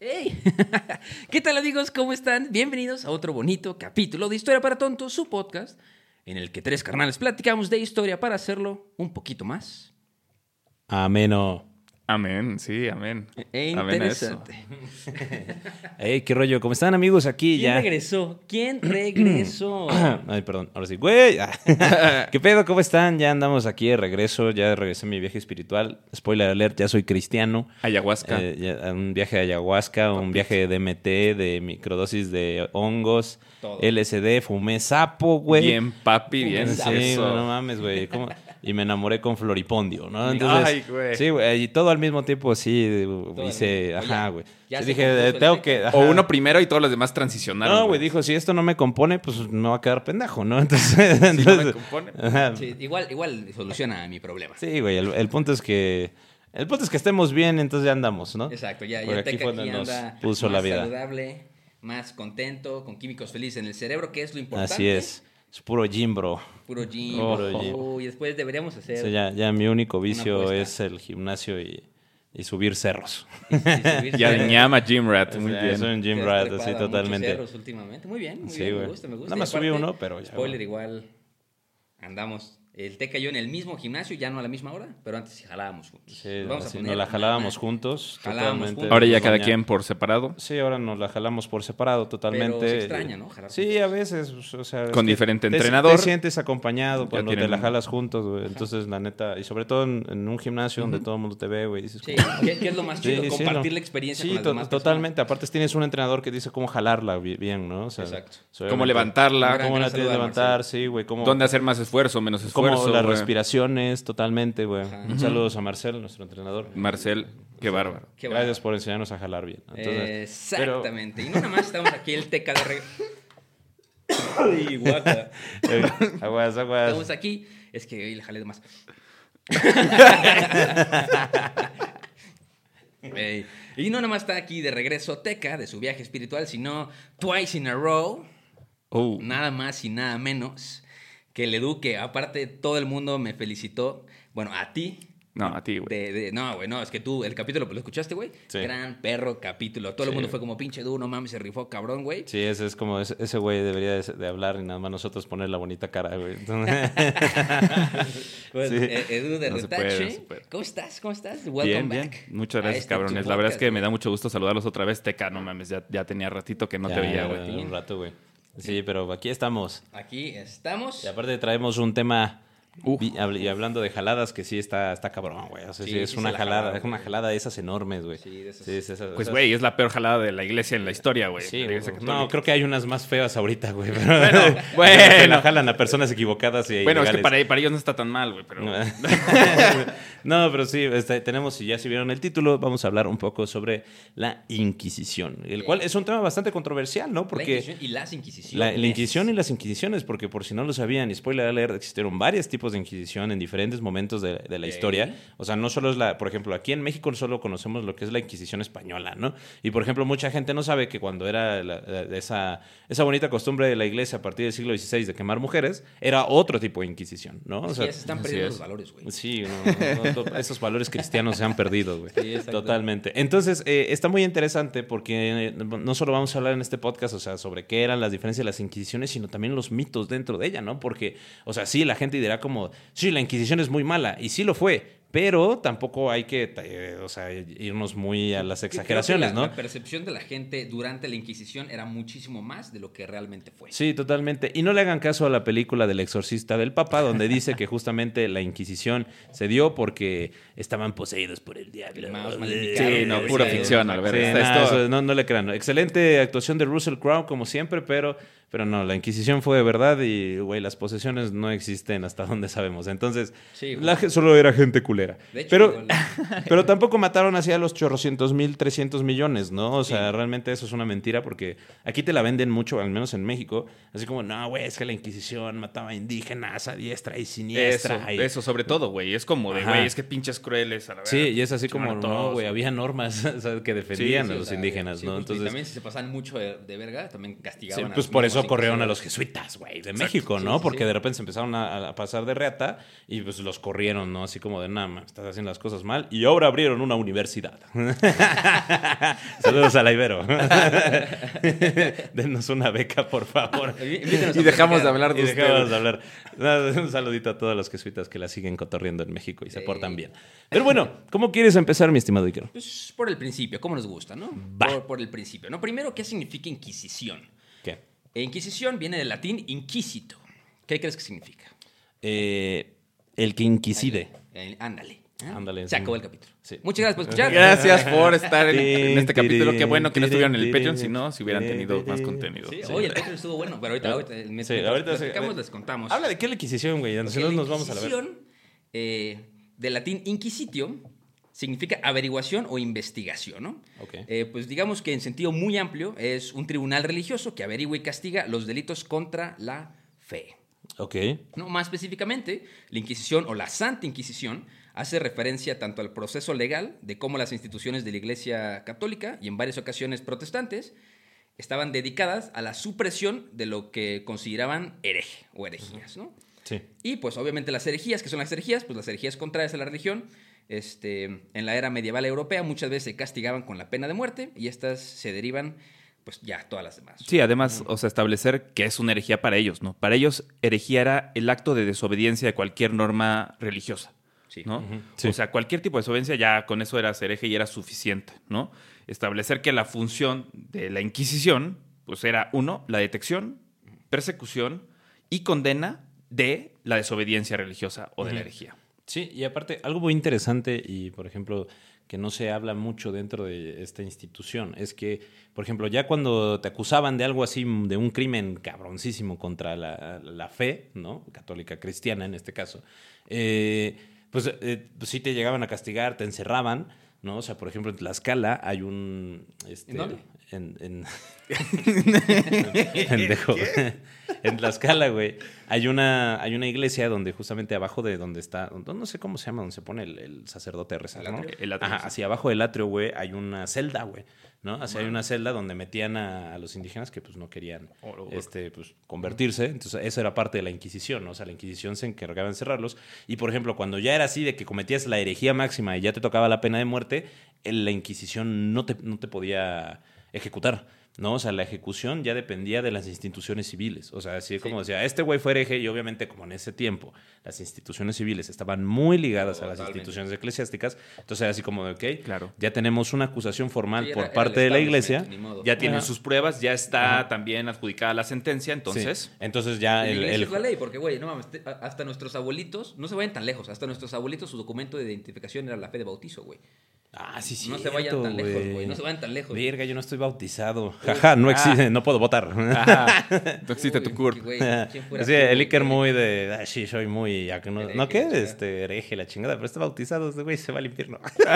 ¡Hey! ¿Qué tal amigos? ¿Cómo están? Bienvenidos a otro bonito capítulo de Historia para Tontos, su podcast, en el que tres carnales platicamos de historia para hacerlo un poquito más Ameno. Amén, sí, amén. e eso. interesante. Ey, qué rollo. ¿Cómo están, amigos? Aquí ¿Quién ya. regresó? ¿Quién regresó? Ay, perdón. Ahora sí. Güey. ¿Qué pedo? ¿Cómo están? Ya andamos aquí de regreso. Ya regresé a mi viaje espiritual. Spoiler alert, ya soy cristiano. Ayahuasca. Eh, ya- un viaje de ayahuasca, un viaje de DMT, de microdosis de hongos, Todo. LSD, fumé sapo, güey. bien, papi, bien. Sí, eso. no mames, güey. ¿Cómo? Y me enamoré con Floripondio, ¿no? Entonces, Ay, güey. Sí, güey. Y todo al mismo tiempo, sí, hice, ajá, güey. ya Sí, dije, tengo que... O uno primero y todos los demás transicionaron. No, güey, dijo, si esto no me compone, pues me va a quedar pendejo, ¿no? Entonces... Si no me compone. ajá. Sí, igual, igual soluciona mi problema. Sí, güey, el, el punto es que... El punto es que estemos bien, entonces ya andamos, ¿no? Exacto, ya, Porque ya aquí fue aquí donde nos anda puso más la vida. saludable, más contento, con químicos felices en el cerebro, que es lo importante. Así es. Es puro gym, bro. Puro gym. Oh, puro gym. Uy, después deberíamos hacer... Sí, ya, ya mi único vicio es el gimnasio y, y subir cerros. y- y subirse- Ya llama Jim Rat, muy Sí, bien. Soy un gym rat, así totalmente. cerros últimamente. Muy bien, muy Sí, bien, me güey. gusta, me gusta. Nada Y más subí uno, pero ya, Spoiler, bueno. igual andamos. El Teca y yo en el mismo gimnasio, ya no a la misma hora, pero antes sí jalábamos juntos. Sí, Nos vamos a nos la jalábamos juntos. Jalábamos totalmente. juntos. Ahora ya cada quien por separado. Sí, ahora nos la jalamos por separado totalmente. Pero se extraña, ¿no? Jalar sí, juntos. a veces. O sea, Con diferente te- entrenador. Te sientes acompañado cuando te la jalas juntos, güey. Entonces, la neta, y sobre todo en, en un gimnasio donde todo el mundo te ve, güey. Dices, Sí, ¿qué, qué es lo más chido? sí, Compartir no. la experiencia Sí, con las to- demás totalmente. Aparte, tienes un entrenador que dice cómo jalarla bi- bien, ¿no? O sea, Exacto. Cómo levantarla, Cómo la tienes que levantar, sí, güey. Cómo, dónde hacer más esfuerzo, menos Como esfuerzo. las respiraciones, totalmente, güey. Un saludo a Marcel, nuestro entrenador. Marcel, qué bárbaro. Qué Gracias bárbaro. por enseñarnos a jalar bien. Entonces, pero- Exactamente. Y no nada más estamos aquí el Teca de re... Ay, guaca. Eh, aguas, aguas. Estamos aquí. Es que hoy le jalé de más. Y no nada más está aquí de regreso Teca de su viaje espiritual, sino twice in a row, Oh, nada más y nada menos que el Edu, que aparte todo el mundo me felicitó. Bueno, a ti. no, a ti, güey. no, güey, no, es que tú, el capítulo, ¿lo escuchaste, güey? Sí. Gran perro capítulo. Todo el mundo fue como pinche Edu, no mames, se rifó cabrón, güey. Sí, ese es como, ese güey debería de, de hablar y nada más nosotros poner la bonita cara, güey. Pues, Sí. Edu de No Retache. ¿Cómo estás? ¿Cómo estás? Welcome Bien, bien. back. Muchas gracias, este cabrones. La verdad es que me da mucho gusto saludarlos otra vez. Teca, no mames, ya, ya tenía ratito que no te veía, güey. Un rato, güey. Sí, pero aquí estamos. Aquí estamos. Y aparte traemos un tema... Uf. Y hablando de jaladas, que sí está, está cabrón, güey. O sea, sí, Sí, es sí una la jalada, jalaron, es una jalada de esas enormes, güey. Sí, de esas. es esas- Pues, güey, es la peor jalada de la iglesia en la historia, güey. Sí, La no, creo que hay unas más feas ahorita, güey. Pero Bueno, que bueno. la jalan a personas equivocadas y Bueno, es que para, para ellos no está tan mal, güey, pero... no, pero sí, este, tenemos, y ya si vieron el título, vamos a hablar un poco sobre la Inquisición, el cual es un tema bastante controversial, ¿no? La Porque Inquisición y las Inquisiciones. la, la Inquisición y las Inquisiciones, porque por si no lo sabían, y spoiler alert, existieron varios tipos de Inquisición en diferentes momentos de, de la Ok. historia. O sea, no solo es la, por ejemplo, aquí en México solo conocemos lo que es la Inquisición española, ¿no? Y por ejemplo, mucha gente no sabe que cuando era la- la- esa, esa bonita costumbre de la iglesia a partir del siglo XVI de quemar mujeres, era otro tipo de Inquisición, ¿no? O Sí, sea, ya se están perdiendo es. los valores, güey. Sí, no, no, no, esos valores cristianos se han perdido, güey. Sí. Totalmente. Entonces, eh, está muy interesante porque eh, no solo vamos a hablar en este podcast, o sea, sobre qué eran las diferencias de las Inquisiciones, sino también los mitos dentro de ella, ¿no? Porque, o sea, sí, la gente dirá como, sí, la Inquisición es muy mala, y sí lo fue, pero tampoco hay que, eh, o sea, irnos muy a las exageraciones, la, ¿no? La percepción de la gente durante la Inquisición era muchísimo más de lo que realmente fue. Sí, totalmente. Y no le hagan caso a la película del exorcista del Papa, donde dice que justamente la Inquisición se dio porque estaban poseídos por el diablo. Sí, no, pura ficción, exacto. Albert. Sí, Está nada, esto- eso no, no le crean. Excelente actuación de Russell Crowe, como siempre, pero Pero no, la Inquisición fue de verdad y, güey, las posesiones no existen hasta donde sabemos. Entonces, Sí, la solo era gente culera. De hecho, pero, pero tampoco mataron así a los chorrocientos mil, trescientos millones, ¿no? O sea, realmente eso es una mentira porque aquí te la venden mucho, al menos en México. Así como, no, güey, es que la Inquisición mataba indígenas a diestra y Eso, siniestra. y- eso sobre todo, güey. Es como de, güey, es que pinches crueles. A la Sí, verga, y es así como, a no, todos, güey, había normas o sea, que defendían Sí, a sí, los O sea, indígenas, sí, ¿no? justo, y Entonces, también si se pasaban mucho de, de verga, también sí, castigaban. a pues los por eso mismos corrieron a los jesuitas, güey, de México, ¿no? sí, Porque sí. de repente se empezaron a, a pasar de reata y pues los corrieron, ¿no? Así como de, nada, estás haciendo las cosas mal. Y ahora abrieron una universidad. Saludos a la Ibero. Denos una beca, por favor. Y dejamos de hablar de Y dejamos ustedes. de hablar. Un saludito a todos los jesuitas que la siguen cotorriendo en México y se Sí. portan bien. Pero bueno, ¿cómo quieres empezar, mi estimado Iker? Pues por el principio, como nos gusta, ¿no? Va. Por, por el principio, ¿no? Primero, ¿qué significa Inquisición? E Inquisición viene del latín inquisito. ¿Qué crees que significa? Eh, el que inquiside. Eh, ándale. ¿eh? Ándale, Se sí. acabó el capítulo. Sí. Muchas gracias por escuchar. Gracias por estar en, en este capítulo. Qué bueno que no estuvieron en el Patreon, si no, si hubieran tenido más contenido. Sí, Sí. Oye, el Patreon estuvo bueno, pero ahorita, ahorita me- Sí, mientras ahorita les contamos. Habla de qué es la Inquisición, güey. Si no, nos vamos a la ver. Inquisición, eh, del latín inquisitio, significa averiguación o investigación, ¿no? Ok. Eh, pues digamos que en sentido muy amplio es un tribunal religioso que averigua y castiga los delitos contra la fe. Ok. ¿no? Más específicamente, la Inquisición o la Santa Inquisición hace referencia tanto al proceso legal de cómo las instituciones de la Iglesia Católica y en varias ocasiones protestantes estaban dedicadas a la supresión de lo que consideraban hereje o herejías, ¿no? Sí. Y pues obviamente las herejías, que son las herejías, pues las herejías contrarias a la religión, este, en la era medieval europea muchas veces se castigaban con la pena de muerte y estas se derivan pues ya todas las demás. Sí, además, o sea, establecer que es una herejía para ellos, ¿no? Para ellos, herejía era el acto de desobediencia de cualquier norma religiosa, Sí. ¿no? Sí. O sea, cualquier tipo de desobediencia ya con eso eras hereje y era suficiente, ¿no? Establecer que la función de la Inquisición, pues era, uno, la detección, persecución y condena de la desobediencia religiosa o de la herejía. Sí, y aparte, algo muy interesante y, por ejemplo, que no se habla mucho dentro de esta institución, es que, por ejemplo, ya cuando te acusaban de algo así, de un crimen cabroncísimo contra la, la fe, ¿no? Católica cristiana en este caso, eh, pues, eh, pues sí te llegaban a castigar, te encerraban, ¿no? O sea, por ejemplo, en Tlaxcala hay un... Este, ¿En? En, en... Pendejo. En Tlaxcala, güey, hay una, hay una iglesia donde justamente abajo de donde está, no sé cómo se llama, donde se pone el, el sacerdote a rezar, El ¿no? atrio. El atrio, Ajá, sí. hacia abajo del atrio, güey, hay una celda, güey, ¿no? Así hay una celda donde metían a, a los indígenas que pues no querían oro. este, pues, convertirse. Entonces, eso era parte de la Inquisición, ¿no? O sea, la Inquisición se encargaba de encerrarlos. Y, por ejemplo, cuando ya era así de que cometías la herejía máxima y ya te tocaba la pena de muerte, la Inquisición no te, no te podía ejecutar. ¿no? O sea, la ejecución ya dependía de las instituciones civiles. O sea, así como decía, este güey fue hereje y obviamente como en ese tiempo las instituciones civiles estaban muy ligadas a las instituciones eclesiásticas, entonces era así como de, ok, Claro. ya tenemos una acusación formal Sí, por era parte de la iglesia. Ya tienen Ajá. sus pruebas, ya está también adjudicada la sentencia, entonces... Sí. Entonces ya el, es la ley, porque, güey, no mames, hasta nuestros abuelitos, no se vayan tan lejos, hasta nuestros abuelitos su documento de identificación era la fe de bautizo, güey. Ah, sí, sí. No se vayan tan lejos, güey, no se vayan tan lejos. Verga, yo no estoy bautizado. Jaja, no existe, no puedo votar. Ajá. No existe tu CURP. güey, ¿quién fuera Sí, el? Iker muy de, ah, sí, soy muy, ya que no, Hereje, ¿no qué? Este, hereje, la chingada, pero está bautizado, este güey se va al infierno.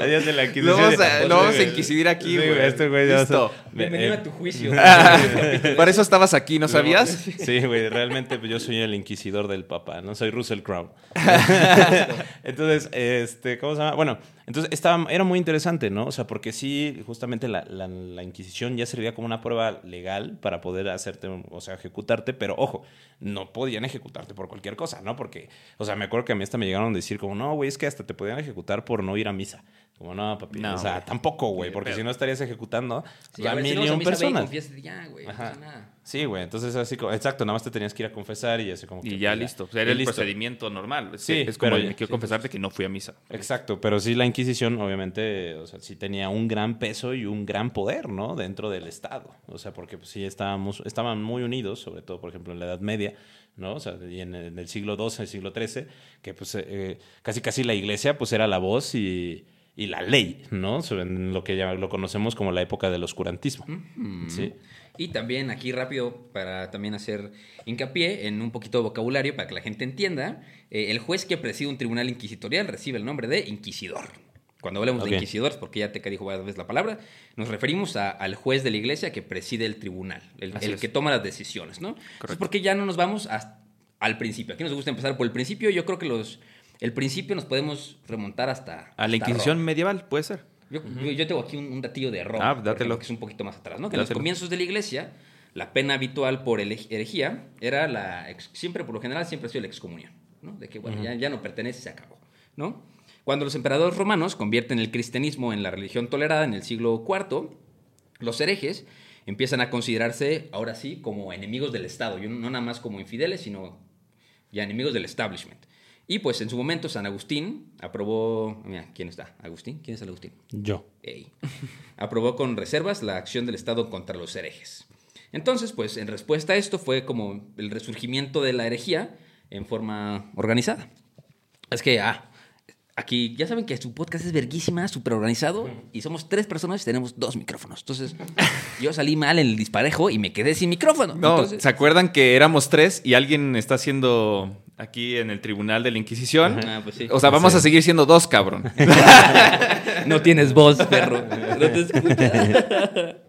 Adiós de la Lo Inquisición. vamos a, lo vamos a Sí, inquisidir aquí, sí, güey. Este güey ya Listo. Bienvenido eh, a tu juicio. Para eso estabas aquí, ¿no sabías? Sí, güey, realmente pues, yo soy el inquisidor del papá, no soy Russell Crowe. entonces, este, ¿cómo se llama? Bueno, entonces estaba, era muy interesante, ¿no? O sea, porque sí, justamente la, la- la Inquisición ya servía como una prueba legal para poder hacerte, o sea, ejecutarte, pero ojo, no podían ejecutarte por cualquier cosa, ¿no? Porque, o sea, me acuerdo que a mí hasta me llegaron a decir como, no, güey, es que hasta te podían ejecutar por no ir a misa. Como, no, papi, No, o sea, tampoco, güey, porque si no estarías ejecutando Sí, a, a ver, si mil no y vas a un misa, ve y personas. ya, güey, no. Sí, güey, entonces así como, exacto, nada más te tenías que ir a confesar y así como que, Y ya pues, listo. O sea, era el listo. procedimiento normal. Es, Sí, es como, pero quiero confesarte que no fui a misa. Exacto, pero sí la Inquisición obviamente, o sea, sí tenía un gran peso y un gran poder, ¿no? Dentro del Estado. O sea, porque pues, sí estábamos, estaban muy unidos, sobre todo, por ejemplo, en la Edad Media, ¿no? O sea, y en el, en el siglo XII, el siglo XIII, que pues eh, casi casi la Iglesia pues era la voz y, y la ley, ¿no? Sobre lo que ya lo conocemos como la época del oscurantismo. ¿sí? Y también aquí rápido para también hacer hincapié en un poquito de vocabulario para que la gente entienda, eh, el juez que preside un tribunal inquisitorial recibe el nombre de inquisidor. Cuando hablamos de inquisidores, porque ya te dijo varias veces la palabra, nos referimos a- al juez de la iglesia que preside el tribunal, el, que toma las decisiones, ¿no? Entonces, porque ya no nos vamos al principio. Aquí nos gusta empezar por el principio. Yo creo que los el principio nos podemos remontar hasta A la hasta Inquisición Roma. medieval, puede ser. Yo, tengo aquí un, un datillo de Roma, Ah, dátelo. que es un poquito más atrás, ¿no? Que en los comienzos de la iglesia, la pena habitual por herejía era la, ex- siempre, por lo general, siempre ha sido la excomunión, ¿no? De que, bueno, ya, ya no pertenece, se acabó, ¿no? Cuando los emperadores romanos convierten el cristianismo en la religión tolerada en el siglo IV, los herejes empiezan a considerarse, ahora sí, como enemigos del Estado, y no nada más como infideles, sino ya enemigos del establishment. Y pues en su momento San Agustín aprobó, mira, ¿quién está? Agustín, ¿quién es el Agustín? Yo. Ey. aprobó con reservas la acción del Estado contra los herejes. Entonces, pues en respuesta a esto fue como el resurgimiento de la herejía en forma organizada. Es que, ah, aquí ya saben que su podcast es verguísima, súper organizado, y somos tres personas y tenemos dos micrófonos. Entonces, yo salí mal en el disparejo y me quedé sin micrófono. No, Entonces, ¿se acuerdan que éramos tres y alguien está haciendo aquí en el tribunal de la Inquisición? Ah, pues sí. O sea, vamos Sí. a seguir siendo dos, cabrón. No tienes voz, perro. No te escuchas.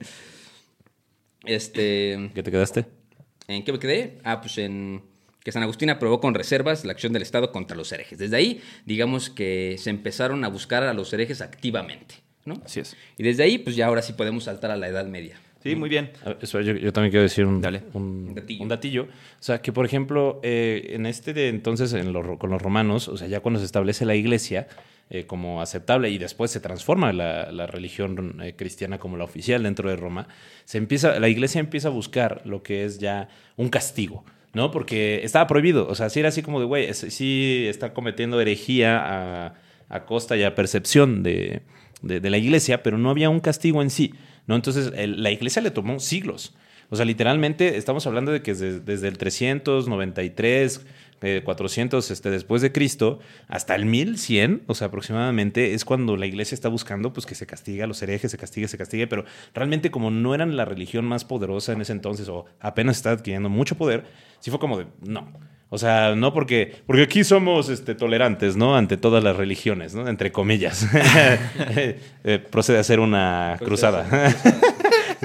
Este. ¿Qué te quedaste? ¿En qué me quedé? Ah, pues en que San Agustín aprobó con reservas la acción del Estado contra los herejes. Desde ahí, digamos que se empezaron a buscar a los herejes activamente, ¿no? Así es. Y desde ahí, pues ya ahora sí podemos saltar a la Edad Media. Sí, muy bien. Espera, yo, yo también quiero decir un, Dale. un, datillo. un datillo. O sea, que por ejemplo, eh, en este de entonces, en los ro- con los romanos, o sea, ya cuando se establece la iglesia eh, como aceptable y después se transforma la, la religión eh, cristiana como la oficial dentro de Roma, se empieza, la iglesia empieza a buscar lo que es ya un castigo. ¿No? Porque estaba prohibido. O sea, sí era así como de, güey, sí está cometiendo herejía a, costa y a percepción de, de- la iglesia, pero no había un castigo en sí. ¿no? Entonces, la iglesia le tomó siglos. O sea, literalmente estamos hablando de que desde, desde el 393, eh, 400 este, después de Cristo, hasta el 1100, o sea, aproximadamente, es cuando la iglesia está buscando pues, que se castigue a los herejes, se castigue, se castigue, pero realmente como no eran la religión más poderosa en ese entonces, o apenas está adquiriendo mucho poder, sí fue como de, no. O sea, no porque, porque aquí somos este, tolerantes, ¿no? Ante todas las religiones, ¿no? Entre comillas. Eh, procede a ser una cruzada.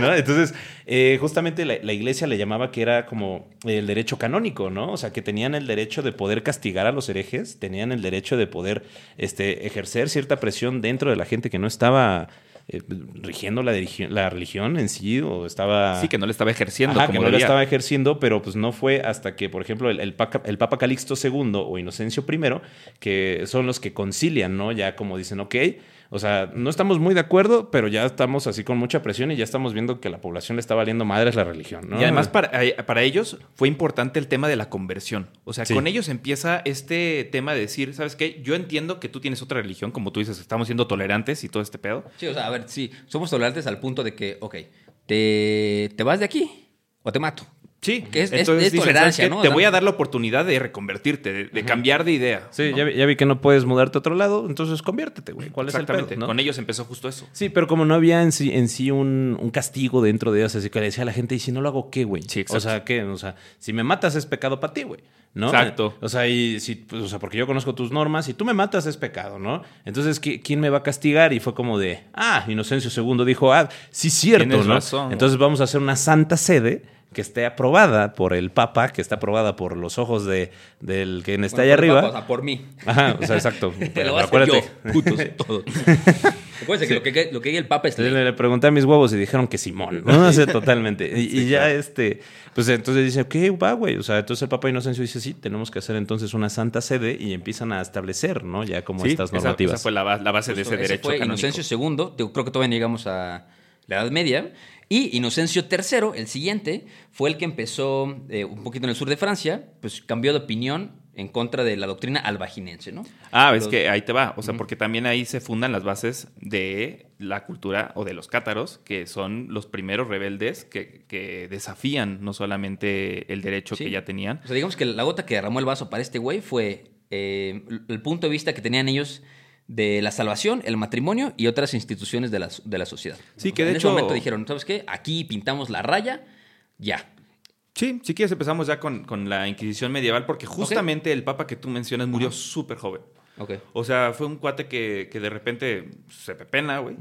¿No? Entonces, eh, justamente la, la iglesia le llamaba que era como el derecho canónico, ¿no? O sea, que tenían el derecho de poder castigar a los herejes, tenían el derecho de poder este, ejercer cierta presión dentro de la gente que no estaba eh, rigiendo la, religión en sí o estaba... Sí, que no le estaba ejerciendo Ajá, como que no lo debía. estaba ejerciendo, pero pues no fue hasta que, por ejemplo, el, el, Papa, el Papa Calixto II o Inocencio I, que son los que concilian, ¿no? Ya como dicen, ok, o sea, no estamos muy de acuerdo, pero ya estamos así con mucha presión y ya estamos viendo que la población le está valiendo madres la religión, ¿no? Y además para, eh, para ellos fue importante el tema de la conversión. O sea, Sí. con ellos empieza este tema de decir, ¿sabes qué? Yo entiendo que tú tienes otra religión, como tú dices, estamos siendo tolerantes y todo este pedo. Sí, o sea, a ver, sí, somos tolerantes al punto de que, ok, ¿te, te vas de aquí o te mato? Sí, Que es- es- entonces es dicen, tolerancia, "¿Sabes qué? ¿no? Te voy a dar la oportunidad de reconvertirte, de, de cambiar de idea. Sí, ¿no? ya, vi- ya vi que no puedes mudarte a otro lado, entonces conviértete, güey. ¿Cuál es el Exactamente. pedo, no? Con ellos empezó justo eso. Sí, pero como no había en sí, en sí un, un castigo dentro de ellos, así que le decía a la gente, ¿y si no lo hago qué, güey? Sí, exacto. O sea, ¿qué? O sea, si me matas es pecado para ti, güey. ¿No? Exacto. O sea, y si, pues, o sea, porque yo conozco tus normas, si tú me matas es pecado, ¿no? Entonces, ¿qui- ¿quién me va a castigar? Y fue como de, ah, Inocencio II dijo, ah, sí, cierto, ¿no? razón. Entonces vamos a hacer una santa sede que esté aprobada por el Papa, que está aprobada por los ojos de, del que está allá Bueno, por el arriba. Papa, o sea, por mí. Ajá, o sea, exacto. Te Pero acuérdate. yo, putos, todos. Acuérdense que lo que, lo que diga el Papa es le, le pregunté a mis huevos y dijeron que Simón, ¿no? O sea, totalmente. Y, y ya este, pues entonces dice, ¿qué va, güey? O sea, entonces el Papa Inocencio dice, sí, tenemos que hacer entonces una santa sede y empiezan a establecer, ¿no? Ya como Sí, estas esa- normativas. Esa, fue la, la base de ese Ese derecho fue canónico. Inocencio II, creo que todavía no llegamos a la Edad Media. Y Inocencio III, el siguiente, fue el que empezó eh, un poquito en el sur de Francia, pues cambió de opinión en contra de la doctrina albaginense, ¿no? Ah, ves Los- que ahí te va. O sea, porque también ahí se fundan las bases de la cultura o de los cátaros, que son los primeros rebeldes que, que desafían no solamente el derecho Sí. que ya tenían. O sea, digamos que la gota que derramó el vaso para este güey fue eh, el punto de vista que tenían ellos de la salvación, el matrimonio y otras instituciones de la, de la sociedad. Sí, que de en hecho- ese momento dijeron, ¿sabes qué? Aquí pintamos la raya, ya. Sí, si quieres empezamos ya con, con la Inquisición medieval, porque justamente el papa que tú mencionas murió súper joven. Ok. O sea, fue un cuate que, que de repente se pepena, güey.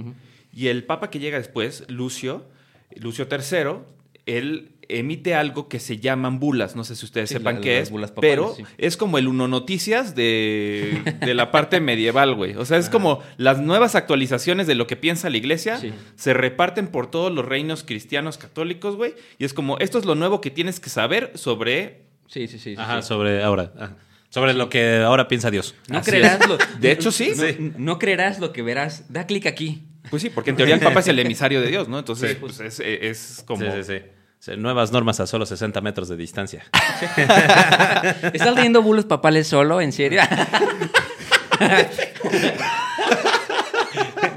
Y el papa que llega después, Lucio, Lucio III, él emite algo que se llaman bulas. No sé si ustedes Sí, sepan la- qué es, bulas papales, pero sí. es como el Uno Noticias de, de la parte medieval, güey. O sea, es como las nuevas actualizaciones de lo que piensa la iglesia Sí. se reparten por todos los reinos cristianos católicos, güey. Y es como, esto es lo nuevo que tienes que saber sobre Sí, sí, sí. sí, Ajá, sí. sobre ahora. ajá. Sobre lo que ahora piensa Dios. No Así creerás es. lo... De hecho, sí. No, no creerás lo que verás. Da clic aquí. Pues sí, porque en teoría el Papa es el emisario de Dios, ¿no? Entonces, Sí. pues es, es como... Sí, sí, sí. Nuevas normas a solo 60 metros de distancia. ¿Estás leyendo bulos papales solo? ¿En serio?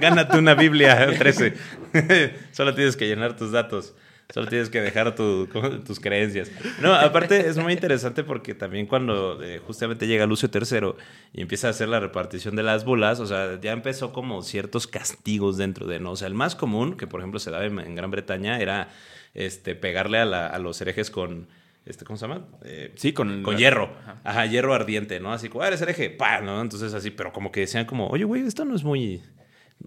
Gánate una Biblia 13. Solo tienes que llenar tus datos. Solo tienes que dejar tu- tus creencias. No, aparte es muy interesante porque también cuando eh, justamente llega Lucio III y empieza a hacer la repartición de las bulas, o sea, ya empezó como ciertos castigos dentro de, ¿no? O sea, el más común, que por ejemplo se daba en, en Gran Bretaña, era este, pegarle a, la- a los herejes con, este, ¿cómo se llama? Eh, Sí, con... con hierro. Ajá. hierro ardiente, ¿no? Así como, "Ah, eres hereje, pa, ¿no? Entonces así, pero como que decían como, oye, güey, esto no es muy,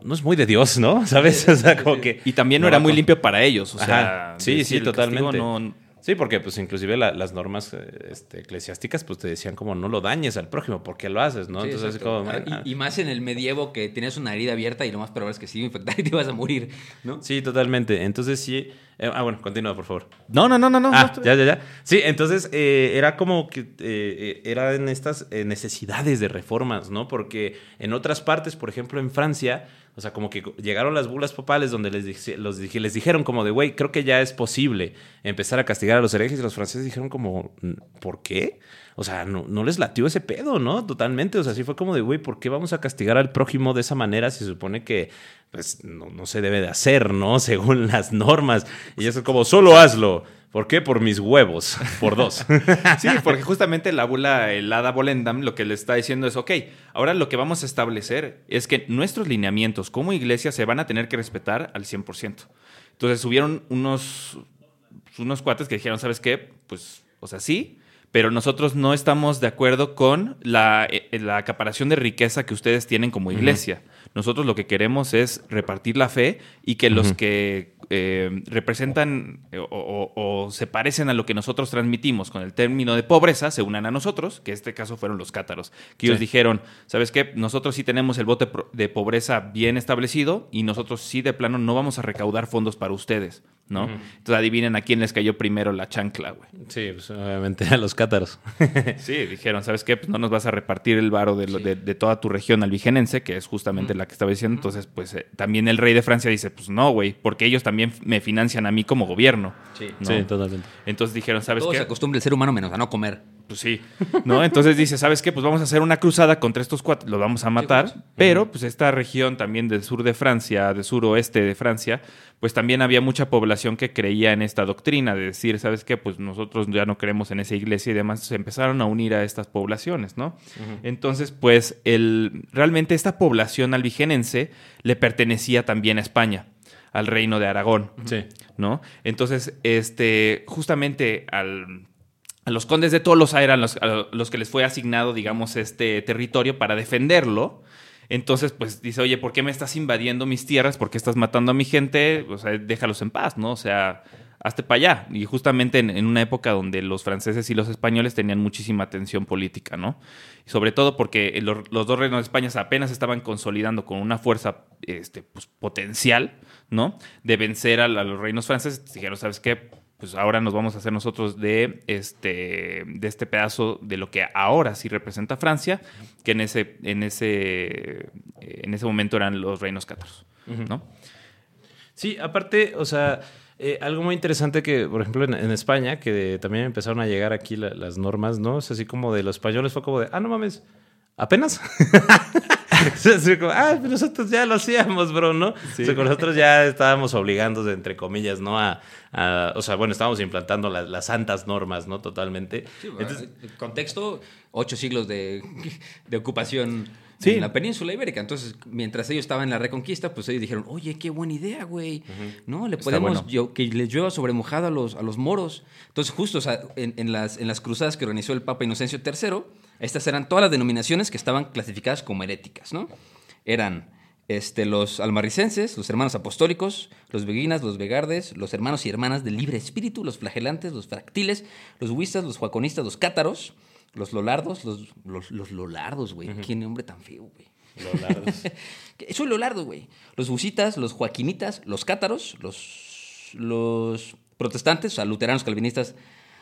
no es muy de Dios, ¿no? ¿Sabes? O sea, como que... Y también no, era muy limpio para ellos. O Ajá. sea, Sí, sí, totalmente. no- Sí, porque pues inclusive la- las normas eh, este, eclesiásticas pues te decían como no lo dañes al prójimo, ¿por qué lo haces? ¿no? Sí, Entonces así como... Ah, ah, y, y más en el medievo que tienes una herida abierta y lo más probable es que iba a infectar y te ibas a morir, ¿no? Sí, totalmente. Entonces sí... eh, ah, bueno, continúa, por favor. No, no, no, no. no, Ah, no, ya, ya, ya. Sí, entonces eh, era como que eh, eh, eran estas eh, necesidades de reformas, ¿no? Porque en otras partes, por ejemplo en Francia, o sea, como que llegaron las bulas papales donde les, dije- les dijeron como de, güey, creo que ya es posible empezar a castigar a los herejes y los franceses dijeron como, ¿por qué? O sea, no, les latió ese pedo, ¿no? Totalmente. O sea, sí fue como de, güey, ¿por qué vamos a castigar al prójimo de esa manera si se supone que, pues, no, no se debe de hacer, ¿no? Según las normas. Y eso es como, solo hazlo. ¿Por qué? Por mis huevos. Por dos. Sí, porque justamente la bula, el Hada Volendam, lo que le está diciendo es, ok, ahora lo que vamos a establecer es que nuestros lineamientos como iglesia se van a tener que respetar al 100%. Entonces subieron unos, unos cuates que dijeron, ¿sabes qué? Pues, o sea, sí, pero nosotros no estamos de acuerdo con la, eh, la acaparación de riqueza que ustedes tienen como iglesia. Nosotros lo que queremos es repartir la fe y que los que eh, representan eh, o, o- o se parecen a lo que nosotros transmitimos con el término de pobreza se unan a nosotros, que en este caso fueron los cátaros, que ellos Sí. dijeron, ¿sabes qué? Nosotros sí tenemos el bote de pobreza bien establecido y nosotros sí de plano no vamos a recaudar fondos para ustedes, ¿no? Entonces adivinen a quién les cayó primero la chancla, güey. Sí, pues obviamente a los cátaros. Sí, dijeron, ¿sabes qué? Pues no nos vas a repartir el varo de, lo- de- de toda tu región albigenense, que es justamente la que estaba diciendo. Entonces, pues eh, también el rey de Francia dice, pues no, güey, porque ellos también me financian a mí como gobierno. Sí. ¿no? Sí, totalmente. Entonces dijeron, ¿sabes Todo qué? se acostumbra el ser humano menos a no comer. Pues sí, ¿no? Entonces dice, ¿sabes qué? Pues vamos a hacer una cruzada contra estos cuatro, los vamos a matar, pues. pero pues esta región también del sur de Francia, del suroeste de Francia, pues también había mucha población que creía en esta doctrina de decir, ¿sabes qué? Pues nosotros ya no creemos en esa iglesia y demás, se empezaron a unir a estas poblaciones, ¿no? Entonces, pues el, realmente esta población albigenense le pertenecía también a España, al reino de Aragón. Sí. ¿no? Entonces, este, justamente al, a los condes de Tolosa eran los, los que les fue asignado, digamos, este territorio para defenderlo. Entonces, pues dice, oye, ¿por qué me estás invadiendo mis tierras? ¿Por qué estás matando a mi gente? O sea, déjalos en paz, ¿no? O sea, hazte para allá. Y justamente en, en una época donde los franceses y los españoles tenían muchísima tensión política, ¿no? Y sobre todo porque los, los dos reinos de España apenas estaban consolidando con una fuerza este, pues, potencial, ¿no? De vencer a, a los reinos franceses. Dijeron, ¿sabes qué? Pues ahora nos vamos a hacer nosotros de este, de este pedazo de lo que ahora sí representa Francia, que en ese, en ese, en ese momento eran los reinos cátaros, ¿no? Sí, aparte, o sea, eh, algo muy interesante que, por ejemplo, en, en España, que también empezaron a llegar aquí la- las normas, ¿no? Es así como de los españoles fue como de, ah, no mames, ¿apenas? Como, ah, pero nosotros ya lo hacíamos, bro, ¿no? Sí. O sea, con nosotros ya estábamos obligando, entre comillas, ¿no? A, a- o sea, bueno, estábamos implantando las, las santas normas, ¿no? Totalmente. Sí, Entonces, el contexto, ocho siglos de, de ocupación Sí. en la península ibérica. Entonces, mientras ellos estaban en la reconquista, pues ellos dijeron, oye, qué buena idea, güey. ¿No? Le podemos bueno. que les llueva sobre mojado a los, a los moros. Entonces, justo o sea, en, en las, en las cruzadas que organizó el Papa Inocencio III, estas eran todas las denominaciones que estaban clasificadas como heréticas, ¿no? Eran este, los almarricenses, los hermanos apostólicos, los beguinas, los vegardes, los hermanos y hermanas del libre espíritu, los flagelantes, los fractiles, los huistas, los juaconistas, los cátaros, los lolardos, los, los, los lolardos, güey. Qué nombre tan feo, güey. Soy Lolardo, güey. Los busitas, los joaquinitas, los cátaros, los, los protestantes, o sea, luteranos, calvinistas,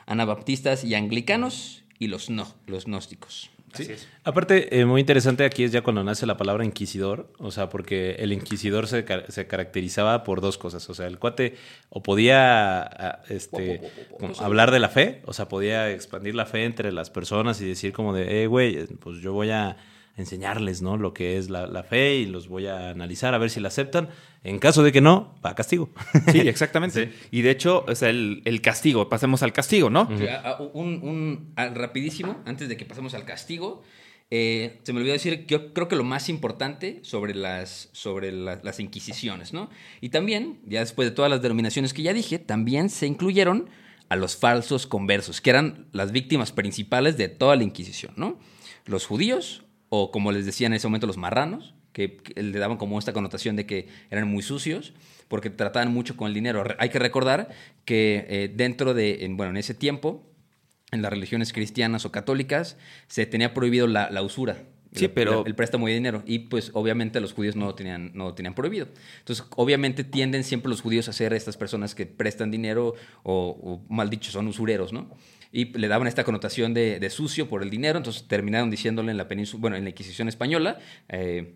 anabaptistas y anglicanos, y los no, los gnósticos. Sí. Aparte, eh, muy interesante aquí es ya cuando nace la palabra inquisidor, o sea, porque el inquisidor se, se caracterizaba por dos cosas, o sea, el cuate o podía a, este, como hablar de la fe, o sea, podía expandir la fe entre las personas y decir como de, eh, güey, pues yo voy a enseñarles, ¿no? Lo que es la, la fe y los voy a analizar a ver si la aceptan. En caso de que no, va a castigo. Sí, exactamente. Y de hecho, o sea, el, el castigo, pasemos al castigo, ¿no? Sí, a- a- un, un- a- rapidísimo, antes de que pasemos al castigo, eh, se me olvidó decir que yo creo que lo más importante sobre las, sobre la- las inquisiciones, ¿no? Y también, ya después de todas las denominaciones que ya dije, también se incluyeron a los falsos conversos, que eran las víctimas principales de toda la Inquisición, ¿no? Los judíos, o como les decían en ese momento, los marranos, que, que le daban como esta connotación de que eran muy sucios, porque trataban mucho con el dinero. Hay que recordar que eh, dentro de, en- bueno, en ese tiempo, en las religiones cristianas o católicas, se tenía prohibido la, la usura. Sí, el- pero- El, préstamo de dinero. Y pues obviamente los judíos no lo tenían, no lo tenían prohibido. Entonces, obviamente tienden siempre los judíos a ser estas personas que prestan dinero o, o mal dicho, son usureros, ¿no? Y le daban esta connotación de, de sucio por el dinero, entonces terminaron diciéndole en la península, bueno, en la Inquisición española, eh,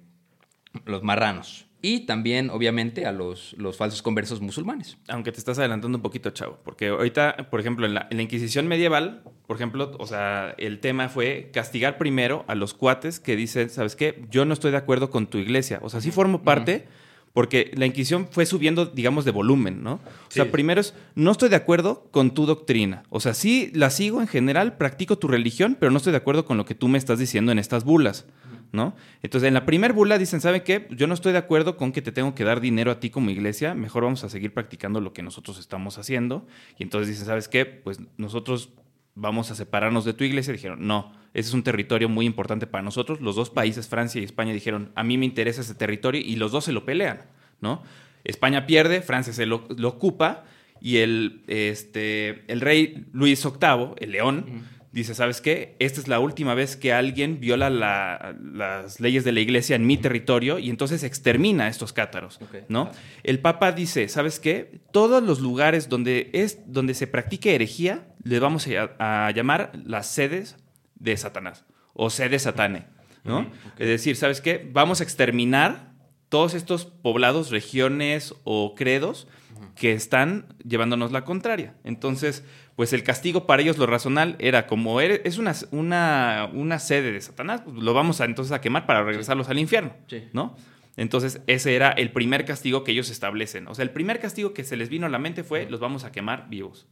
los marranos. Y también, obviamente, a los, los falsos conversos musulmanes. Aunque te estás adelantando un poquito, chavo. Porque ahorita, por ejemplo, en la, en la Inquisición medieval, por ejemplo, o sea, el tema fue castigar primero a los cuates que dicen, ¿sabes qué? Yo no estoy de acuerdo con tu iglesia. O sea, sí formo parte, porque la Inquisición fue subiendo, digamos, de volumen, ¿no? O sea, primero es, no estoy de acuerdo con tu doctrina. O sea, sí la sigo en general, practico tu religión, pero no estoy de acuerdo con lo que tú me estás diciendo en estas bulas. ¿No? Entonces, en la primer bula dicen, ¿saben qué? Yo no estoy de acuerdo con que te tengo que dar dinero a ti como iglesia, mejor vamos a seguir practicando lo que nosotros estamos haciendo. Y entonces dicen, ¿sabes qué? Pues nosotros vamos a separarnos de tu iglesia. Dijeron, no, ese es un territorio muy importante para nosotros. Los dos países, Francia y España, dijeron, a mí me interesa ese territorio y los dos se lo pelean, ¿no? España pierde, Francia se lo, lo ocupa y el, este, el rey Luis VIII, el león, dice, ¿sabes qué? Esta es la última vez que alguien viola la- las leyes de la iglesia en mi territorio y entonces extermina a estos cátaros. ¿no? El Papa dice, ¿sabes qué? Todos los lugares donde, es, donde se practique herejía, le vamos a, a llamar las sedes de Satanás o sede satane, ¿no? Es decir, ¿sabes qué? Vamos a exterminar todos estos poblados, regiones o credos que están llevándonos la contraria. Entonces, pues el castigo para ellos, lo razonal, era como eres- es una, una, una sede de Satanás, pues lo vamos a entonces a quemar para regresarlos al infierno, Sí. ¿no? Entonces, ese era el primer castigo que ellos establecen. O sea, el primer castigo que se les vino a la mente fue, los vamos a quemar vivos,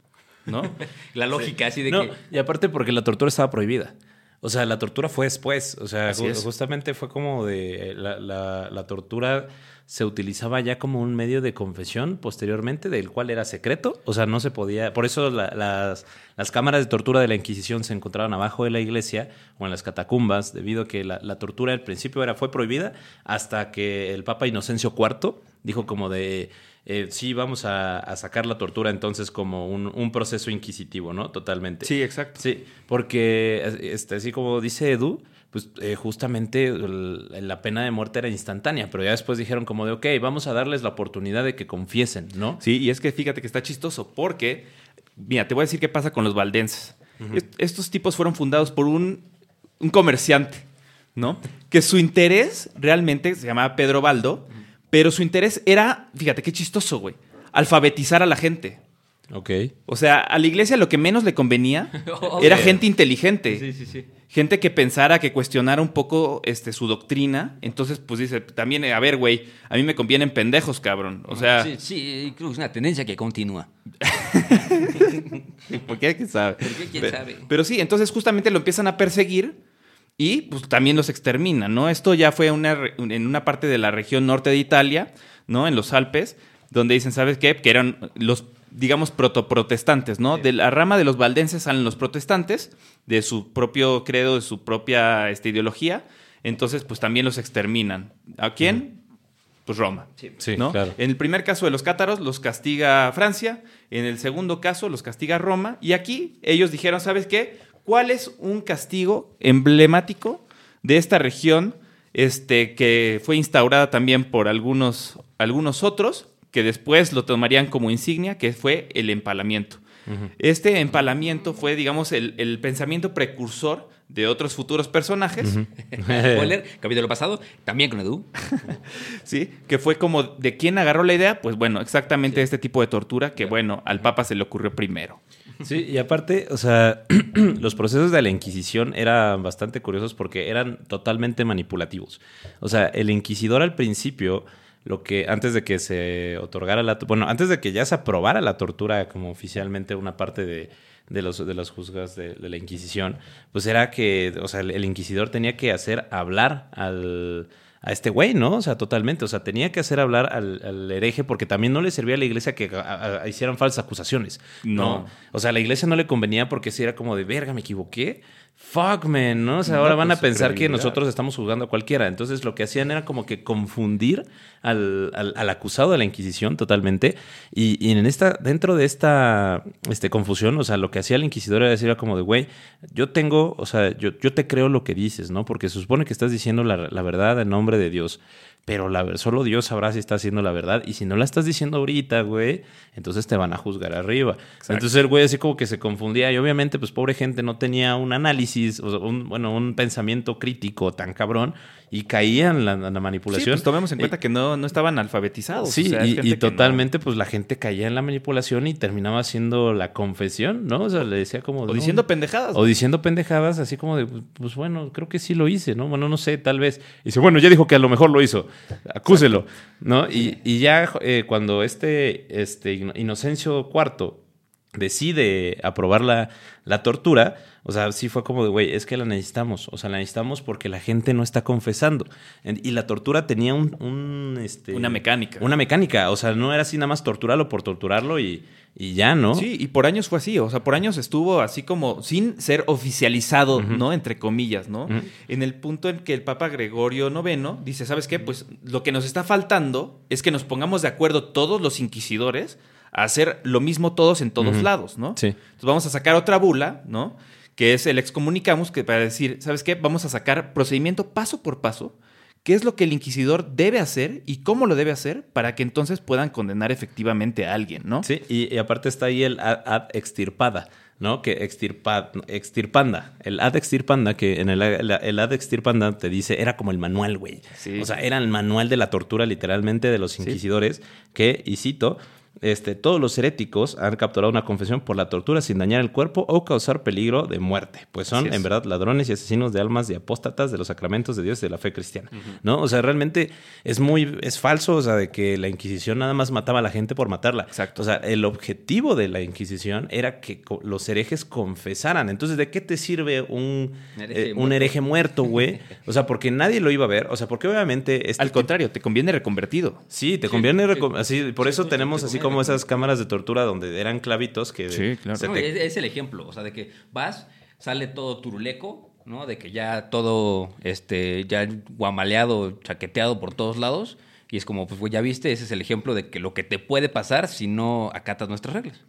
¿no? La lógica así de No, que... y aparte porque la tortura estaba prohibida. O sea, la tortura fue después. O sea, Así ju- es. justamente fue como de. La, la- la tortura se utilizaba ya como un medio de confesión posteriormente, del cual era secreto. O sea, no se podía. Por eso la- las, las cámaras de tortura de la Inquisición se encontraban abajo de la iglesia o en las catacumbas, debido a que la, la tortura al principio era, fue prohibida hasta que el Papa Inocencio IV dijo como de. Eh, sí, vamos a, a sacar la tortura entonces como un, un proceso inquisitivo, ¿no? Totalmente. Sí, exacto. Sí, porque este, así como dice Edu, pues eh, justamente el- la pena de muerte era instantánea, pero ya después dijeron como de, ok, vamos a darles la oportunidad de que confiesen, ¿no? Sí, y es que fíjate que está chistoso, porque, mira, te voy a decir qué pasa con los valdenses. Est- Estos tipos fueron fundados por un, un comerciante, ¿no? Que su interés realmente se llamaba Pedro Baldo, pero su interés era, fíjate qué chistoso, güey, alfabetizar a la gente. Ok. O sea, a la iglesia lo que menos le convenía era gente inteligente. Sí, sí, sí. gente que pensara, que cuestionara un poco este, su doctrina. Entonces, pues dice, también, a ver, güey, a mí me convienen pendejos, cabrón. O sea, Sí, sí, creo que es una tendencia que continúa. ¿por qué? ¿Quién sabe? ¿Por qué? ¿Quién Pe- sabe? Pero sí, entonces justamente lo empiezan a perseguir y pues también los exterminan, ¿no? Esto ya fue una en una parte de la región norte de Italia, ¿no? En los Alpes, donde dicen, ¿sabes qué? Que eran los, digamos, protoprotestantes, ¿no? De la rama de los valdenses salen los protestantes, de su propio credo, de su propia este, ideología, entonces pues también los exterminan. ¿A quién? Pues Roma. Sí, ¿no? claro. En el primer caso de los cátaros los castiga Francia, en el segundo caso los castiga Roma, y aquí ellos dijeron, ¿sabes qué? ¿Cuál es un castigo emblemático de esta región este, que fue instaurada también por algunos, algunos otros que después lo tomarían como insignia, que fue el empalamiento? Este empalamiento fue, digamos, el, el pensamiento precursor de otros futuros personajes. Spoiler, capítulo pasado, también con Edu. ¿sí? Que fue como de quién agarró la idea, pues bueno, exactamente este tipo de tortura que, bueno, al Papa se le ocurrió primero. Sí, y aparte, o sea, los procesos de la Inquisición eran bastante curiosos porque eran totalmente manipulativos. O sea, el inquisidor al principio, lo que antes de que se otorgara la, bueno, antes de que ya se aprobara la tortura como oficialmente una parte de, de los de las juzgas de, la Inquisición, pues era que, o sea, el inquisidor tenía que hacer hablar al a este güey, ¿no? O sea, totalmente. O sea, tenía que hacer hablar al, al hereje porque también no le servía a la iglesia que a- a- a- hicieran falsas acusaciones. No. O sea, a la iglesia no le convenía porque si era como de verga, me equivoqué. Fuck, man, ¿no? O sea, No, ahora van pues, a pensar que nosotros estamos juzgando a cualquiera. Entonces, lo que hacían era como que confundir al, al- al acusado de la Inquisición totalmente. Y, y en esta, dentro de esta este, confusión, o sea, lo que hacía el inquisidor era decir como de, güey, yo tengo, o sea, yo, yo te creo lo que dices, ¿no? Porque se supone que estás diciendo la, la verdad en nombre de Dios. Pero la, solo Dios sabrá si está haciendo la verdad. Y si no la estás diciendo ahorita, güey, entonces te van a juzgar arriba. Entonces el güey así como que se confundía. Y obviamente, pues pobre gente no tenía un análisis, o sea, un, bueno, un pensamiento crítico tan cabrón. Y caía en la, la Sí, manipulación. pues tomemos en Y- cuenta que no, no estaban alfabetizados. Sí, o sea, y, no- totalmente, pues la gente caía en la manipulación y terminaba haciendo la confesión, ¿no? O sea, le decía como... O "No". diciendo pendejadas. O diciendo pendejadas, así como de, pues bueno, creo que sí lo hice, ¿no? Bueno, no sé, tal vez. Y dice, bueno, ya dijo que a lo mejor lo hizo, acúselo, ¿no? Y, y ya eh, cuando este, este Ino- Inocencio IV decide aprobar la, la tortura, o sea, sí fue como de, güey, es que la necesitamos, o sea, la necesitamos porque la gente no está confesando. En- Y la tortura tenía un... un, este, Una mecánica. Una mecánica, o sea, no era así nada más torturarlo por torturarlo y, y ya, ¿no? Sí, y por años fue así, o sea, por años estuvo así como sin ser oficializado, ¿no? Entre comillas, ¿no? En el punto en que el Papa Gregorio IX dice, ¿sabes qué? Pues lo que nos está faltando es que nos pongamos de acuerdo todos los inquisidores a hacer lo mismo todos en todos lados, ¿no? Sí. Entonces vamos a sacar otra bula, ¿no? Que es el excomunicamos, que para decir, ¿sabes qué? Vamos a sacar procedimiento paso por paso, qué es lo que el inquisidor debe hacer y cómo lo debe hacer para que entonces puedan condenar efectivamente a alguien, ¿no? Sí, y, y aparte está ahí el ad, ad extirpada, ¿no? Que extirpa, extirpanda. El ad extirpanda, que en el, el, el ad extirpanda te dice, era como el manual, güey. Sí. O sea, era el manual de la tortura, literalmente, de los inquisidores, que, y cito, este, todos los heréticos han capturado una confesión por la tortura sin dañar el cuerpo o causar peligro de muerte, pues son en verdad ladrones y asesinos de almas y apóstatas de los sacramentos de Dios y de la fe cristiana, ¿no? O sea, realmente es muy, es falso, o sea, de que la Inquisición nada más mataba a la gente por matarla. Exacto. O sea, el objetivo de la Inquisición era que los herejes confesaran. Entonces, ¿de qué te sirve un, Hereje eh, un muerto. hereje muerto, güey? O sea, porque nadie lo iba a ver. O sea, porque obviamente... este Al contrario, te conviene reconvertido. Sí, te Sí, conviene sí. así, por Sí, eso tenemos te así conviene como esas cámaras de tortura donde eran clavitos que Sí, claro. se No, te- es, es el ejemplo, o sea, de que vas, sale todo turuleco, ¿no? De que ya todo, este, ya guamaleado, chaqueteado por todos lados. Y es como, pues, güey, ya viste, ese es el ejemplo de que lo que te puede pasar si no acatas nuestras reglas.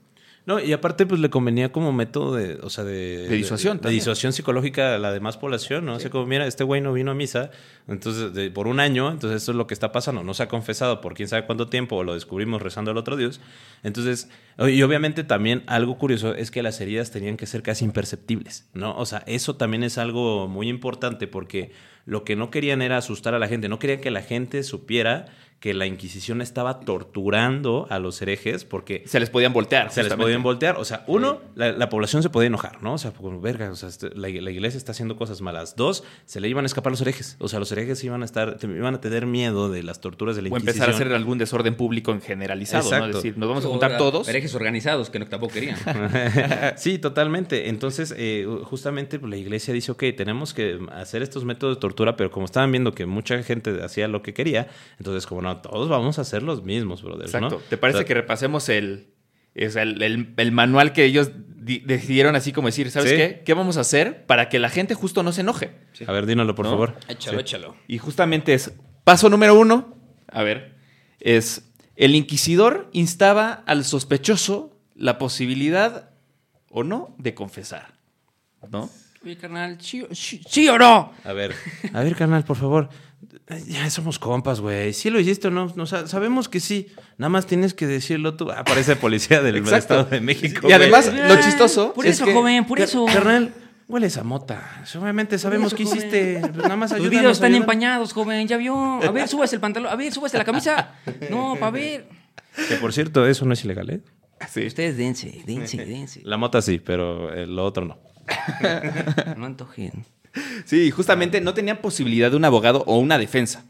No, y aparte pues le convenía como método de, o sea, de... De disuasión De, disuasión psicológica a la demás población, ¿no? O sea, como, mira, este güey no vino a misa, entonces, de- por un año, entonces esto es lo que está pasando, no se ha confesado por quién sabe cuánto tiempo, o lo descubrimos rezando al otro Dios. Entonces, y obviamente también algo curioso es que las heridas tenían que ser casi imperceptibles, ¿no? O sea, eso también es algo muy importante porque lo que no querían era asustar a la gente, no querían que la gente supiera que la Inquisición estaba torturando a los herejes porque Se les podían voltear. se les podían voltear. O sea, uno, la, la población se podía enojar, ¿no? O sea, como, verga, o sea, este, la, la iglesia está haciendo cosas malas. Dos, se le iban a escapar los herejes. O sea, los herejes iban a estar, iban a tener miedo de las torturas de la O Inquisición. empezar a hacer algún desorden público en generalizado, ¿no? Exacto. Es decir, nos vamos a juntar O todos. Herejes organizados que no, tampoco querían. sí, totalmente. Entonces, eh, justamente pues, la iglesia dice, ok, tenemos que hacer estos métodos de tortura, pero como estaban viendo que mucha gente hacía lo que quería, entonces como no, todos vamos a hacer los mismos, brother. Exacto. ¿no? ¿Te parece O sea, que repasemos el, es el, el- el manual que ellos di- decidieron así como decir, ¿sabes Sí. qué? ¿Qué vamos a hacer para que la gente justo no se enoje? A ver, dínoslo, por ¿No? favor. échalo, Sí. échalo. Y justamente es, paso número uno, a ver, es, el inquisidor instaba al sospechoso la posibilidad o no de confesar, ¿no? Oye, carnal, ¿sí, sí- sí o no? A ver, a ver, carnal, por favor. Ya somos compas, güey. Si lo hiciste o no, no, sa- sabemos que sí. Nada más tienes que decirlo tú. Ah, parece policía del Exacto. Estado de México. Y además, lo chistoso Por es eso, que- joven, por eso. Carnal, hueles a mota. Obviamente sabemos joven. hiciste. Nada más Los ayúdanos, videos están ayúdanos. empañados, joven, ya vio. A ver, súbase el pantalón. A ver, súbase la camisa. No, para ver. Que por cierto, eso no es ilegal, ¿eh? Sí. Ustedes dense, dense, dense. La mota sí, pero eh, lo otro no. No antojen. Sí, justamente no tenían posibilidad de un abogado o una defensa.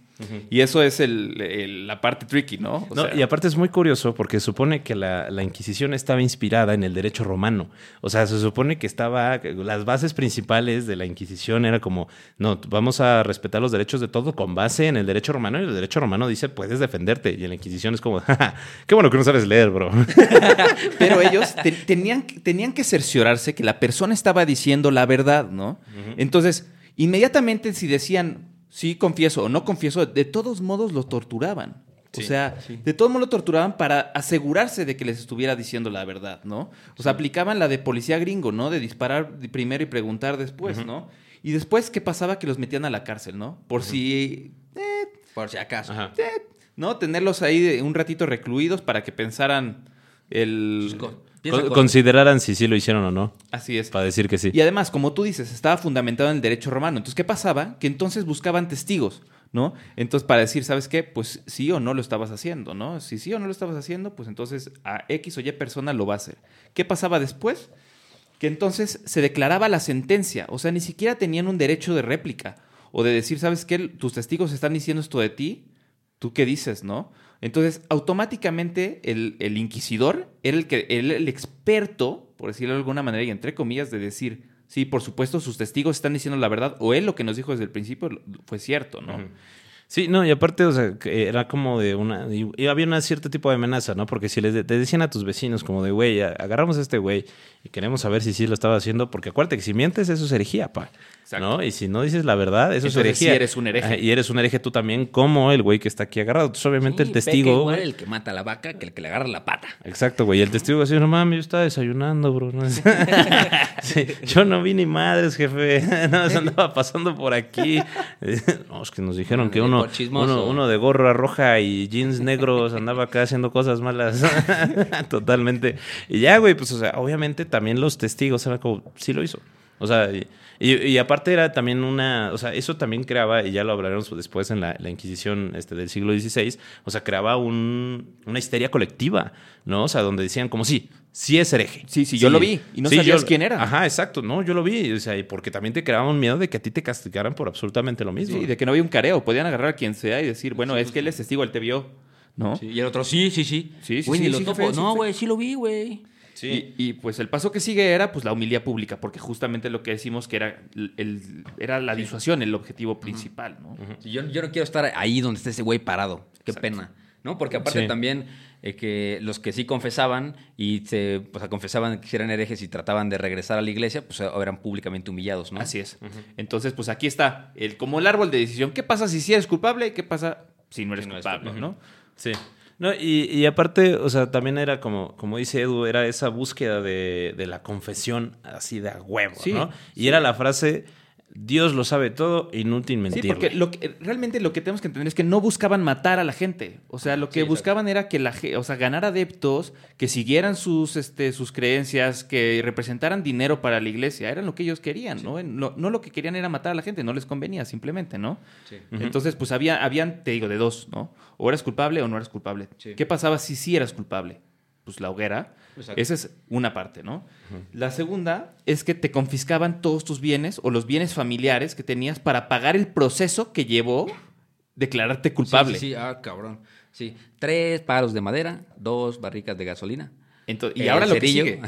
Y eso es el- el- la parte tricky, ¿no? O No, sea, y aparte es muy curioso porque supone que la, la Inquisición estaba inspirada en el derecho romano. O sea, se supone que estaba. Las bases principales de la Inquisición era como: no, vamos a respetar los derechos de todo con base en el derecho romano. Y el derecho romano dice: puedes defenderte. Y en la Inquisición es como: "Ja, qué bueno que no sabes leer, bro. Pero ellos te- tenían, tenían que cerciorarse que la persona estaba diciendo la verdad, ¿no? Entonces, inmediatamente si decían sí confieso o no confieso, de todos modos lo torturaban. O Sí, sea, de todos modos lo torturaban para asegurarse de que les estuviera diciendo la verdad, ¿no? O sea, aplicaban la de policía gringo, ¿no? De disparar primero y preguntar después, ¿no? Y después, ¿qué pasaba? Que los metían a la cárcel, ¿no? Por si eh, Por si acaso. Ajá. ¿no? Tenerlos ahí un ratito recluidos para que pensaran el... Con- con- consideraran si sí lo hicieron o no. Así es. Para decir que sí. Y además, como tú dices, estaba fundamentado en el derecho romano. Entonces, ¿qué pasaba? Que entonces buscaban testigos, ¿no? Entonces, para decir, ¿sabes qué? Pues sí o no lo estabas haciendo, ¿no? Si sí o no lo estabas haciendo, pues entonces a X o Y persona lo va a hacer. ¿Qué pasaba después? Que entonces se declaraba la sentencia. O sea, ni siquiera tenían un derecho de réplica. O de decir, ¿sabes qué? Tus testigos están diciendo esto de ti. ¿Tú qué dices, no? Entonces, automáticamente el, el inquisidor era el, que, era el experto, por decirlo de alguna manera, y entre comillas, de decir, sí, por supuesto, sus testigos están diciendo la verdad, o él lo que nos dijo desde el principio fue cierto, ¿no? Sí, no, y aparte, o sea, era como de una. Y, había un cierto tipo de amenaza, ¿no? Porque si les te decían a tus vecinos, como de, güey, agarramos a este güey y queremos saber si sí lo estaba haciendo, porque acuérdate que si mientes, eso es herejía, pa. Exacto. ¿No? Y si no dices la verdad, eso Entonces, es herejía. sí eres un hereje. Y eres un hereje tú también, como el güey que está aquí agarrado. Entonces, obviamente, Sí, el testigo. igual güey- el que mata a la vaca que el que le agarra la pata. Exacto, güey. El testigo va a decir, no mames, yo estaba desayunando, bro. No es- Sí, yo no vi ni madres, jefe. No, andaba pasando por aquí. No, es que nos dijeron que uno, uno de gorra roja y jeans negros andaba acá haciendo cosas malas. Totalmente. Y ya, güey, pues, o sea, obviamente también los testigos eran como, sí lo hizo. O sea, y, y- aparte era también una, o sea, eso también creaba, y ya lo hablaremos después en la, la Inquisición este, del siglo XVI, o sea, creaba un- una histeria colectiva, ¿no? O sea, donde decían como, sí, sí es hereje. Sí, sí, yo lo vi, y no sabías quién era. Ajá, exacto, no, yo lo vi, o sea, y porque también te creaba un miedo de que a ti te castigaran por absolutamente lo mismo. Sí, de que no había un careo. Podían agarrar a quien sea y decir, bueno, es que él es testigo, él te vio, ¿no? Sí, y el otro, sí, sí, sí. Sí, sí, Güey, sí, ni lo sí, topo. no, sí. güey, sí lo vi, güey. Sí. Y, y, pues el paso que sigue era pues la humildad pública, porque justamente lo que decimos que era, el, era la disuasión el objetivo principal, ¿no? Sí, Yo, yo no quiero estar ahí donde esté ese güey parado. Qué pena. ¿No? Porque aparte Sí. también eh, que los que sí confesaban y se pues, confesaban que eran herejes y trataban de regresar a la iglesia, pues eran públicamente humillados, ¿no? Así es. Entonces, pues aquí está, el, como el árbol de decisión. ¿Qué pasa si sí eres culpable qué pasa si no eres Si no eres culpable, culpable. no? Sí. No, y, y aparte, o sea, también era como, como dice Edu, era esa búsqueda de, de la confesión así de a huevo, Sí, ¿no? Y era la frase, Dios lo sabe todo, inútil Sí, mentirle. porque lo que- realmente lo que tenemos que entender es que no buscaban matar a la gente. O sea, lo que Sí, exacto. buscaban era que la o sea, ganar adeptos, que siguieran sus, este, sus creencias, que representaran dinero para la iglesia. Eran lo que ellos querían, ¿no? No, no lo que querían era matar a la gente, no les convenía simplemente, ¿no? Sí. Entonces, pues había, habían, te digo, de dos, ¿no? O eras culpable o no eras culpable. Sí. ¿Qué pasaba si sí eras culpable? Pues la hoguera. Exacto. Esa es una parte, ¿no? La segunda es que te confiscaban todos tus bienes o los bienes familiares que tenías para pagar el proceso que llevó declararte culpable. Sí, sí, sí. Ah, cabrón. Sí. Tres palos de madera, dos barricas de gasolina. Ento- y El ahora lo que sigue.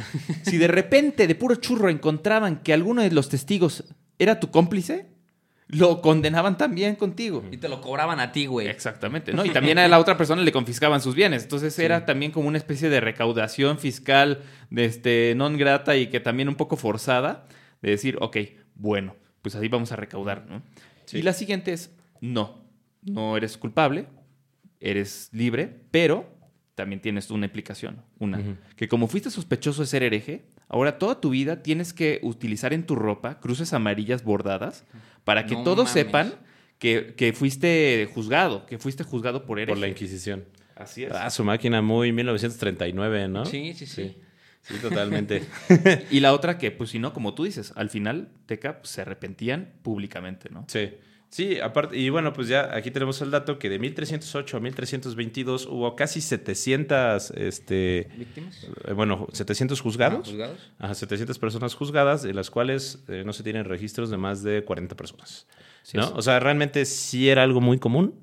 Si de repente, de puro churro, encontraban que alguno de los testigos era tu cómplice, lo condenaban también contigo. Y te lo cobraban a ti, güey. Exactamente, ¿no? Y también a la otra persona le confiscaban sus bienes. Entonces era también como una especie de recaudación fiscal de este, non grata y que también un poco forzada de decir, ok, bueno, pues así vamos a recaudar, ¿no? Y la siguiente es, no, no eres culpable, eres libre, pero también tienes una implicación. Una, que como fuiste sospechoso de ser hereje, ahora toda tu vida tienes que utilizar en tu ropa cruces amarillas bordadas para que No todos mames. sepan que, que fuiste juzgado, que fuiste juzgado por hereje. Por la Inquisición. Así es. Ah, su máquina muy 1939, ¿no? Sí, sí, sí. Sí, totalmente. Y la otra que, pues si no, como tú dices, al final Teca pues, se arrepentían públicamente, ¿no? sí. Sí, aparte, y bueno, pues ya aquí tenemos el dato que de 1308 a 1322 hubo casi 700, este, ¿Víctimas? eh, bueno, 700 juzgados. Ah, ¿Juzgados? Ajá, 700 personas juzgadas, de las cuales eh, no se tienen registros de más de 40 personas. Sí, ¿no? O sea, realmente sí era algo muy común,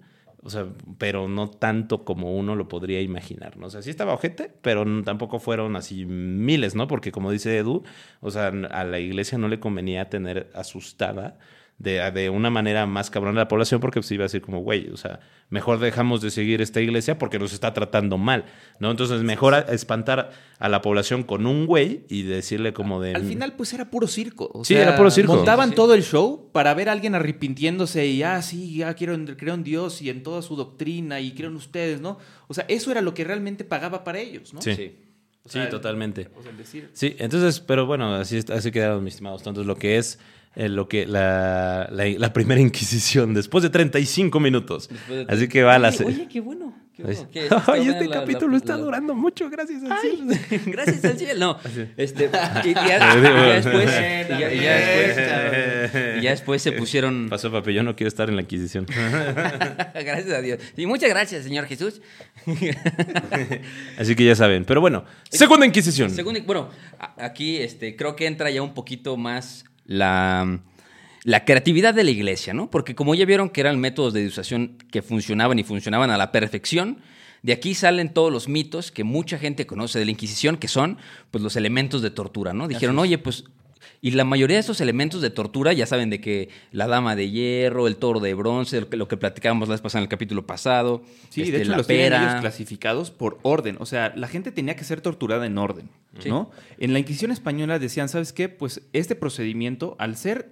o sea, pero no tanto como uno lo podría imaginar, ¿no? O sea, sí estaba ojete, pero tampoco fueron así miles, ¿no? Porque como dice Edu, o sea, a la iglesia no le convenía tener asustada de, de una manera más cabrona a la población porque pues iba a decir como, güey, o sea, mejor dejamos de seguir esta iglesia porque nos está tratando mal, ¿no? Entonces, mejor a- espantar a la población con un güey y decirle como de... Al final, pues era puro circo. o Sí, sea, era puro circo. Montaban Sí, todo el show para ver a alguien arrepintiéndose y, ah, sí, ya quiero, creo en Dios y en toda su doctrina y creo en ustedes, ¿no? O sea, eso era lo que realmente pagaba para ellos, ¿no? Sí. Sí. O sea, sí, totalmente. O sea, el decir, Sí, entonces, pero bueno, así, así quedaron mis estimados tontos. Lo que es eh, lo que la, la, la primera Inquisición, después de 35 minutos. De- Así que va a la... Oye, oye, qué bueno. Qué Ay, bueno. ¿Qué es? ¿Está Ay, buena este la- capítulo está durando mucho, gracias al cielo. Gracias al cielo. No, este, y, ya, después, y ya, después, se pusieron. Pasó, papi, yo no quiero estar en la Inquisición. gracias a Dios. Y muchas gracias, Señor Jesús. Así que ya saben. Pero bueno, Segunda Inquisición. Bueno, aquí este, creo que entra ya un poquito más la, la creatividad de la iglesia, ¿no? Porque como ya vieron que eran métodos de disuasión que funcionaban y funcionaban a la perfección, de aquí salen todos los mitos que mucha gente conoce de la Inquisición, que son pues los elementos de tortura, ¿no? Dijeron, oye, pues... Y la mayoría de estos elementos de tortura, ya saben de que la dama de hierro, el toro de bronce, lo que, lo que platicábamos la vez pasada en el capítulo pasado. Sí, este, de hecho la los tienen pera. ellos clasificados por orden. O sea, la gente tenía que ser torturada en orden, Sí. ¿no? En la Inquisición española decían, ¿sabes qué? Pues este procedimiento, al ser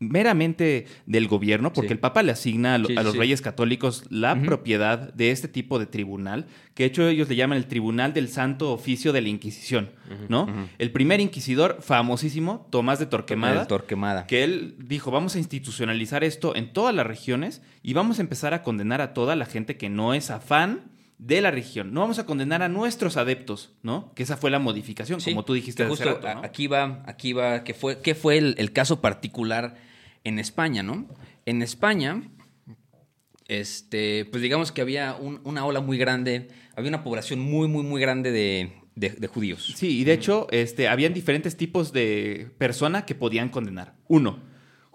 meramente del gobierno, porque Sí. el Papa le asigna a, lo- Sí, a sí, los sí. reyes católicos la propiedad de este tipo de tribunal, que de hecho ellos le llaman el Tribunal del Santo Oficio de la Inquisición, ¿no? El primer inquisidor famosísimo, Tomás de Torquemada, Torquemada. que él dijo, vamos a institucionalizar esto en todas las regiones y vamos a empezar a condenar a toda la gente que no es afán de la región. No vamos a condenar a nuestros adeptos, ¿no? Que esa fue la modificación, Sí, como tú dijiste hace Aquí va, aquí va, que fue, que fue el, el caso particular en España, ¿no? En España, este, pues digamos que había un- una ola muy grande, había una población muy, muy, muy grande de, de- de judíos. Sí, y de hecho, este, habían diferentes tipos de persona que podían condenar. Uno,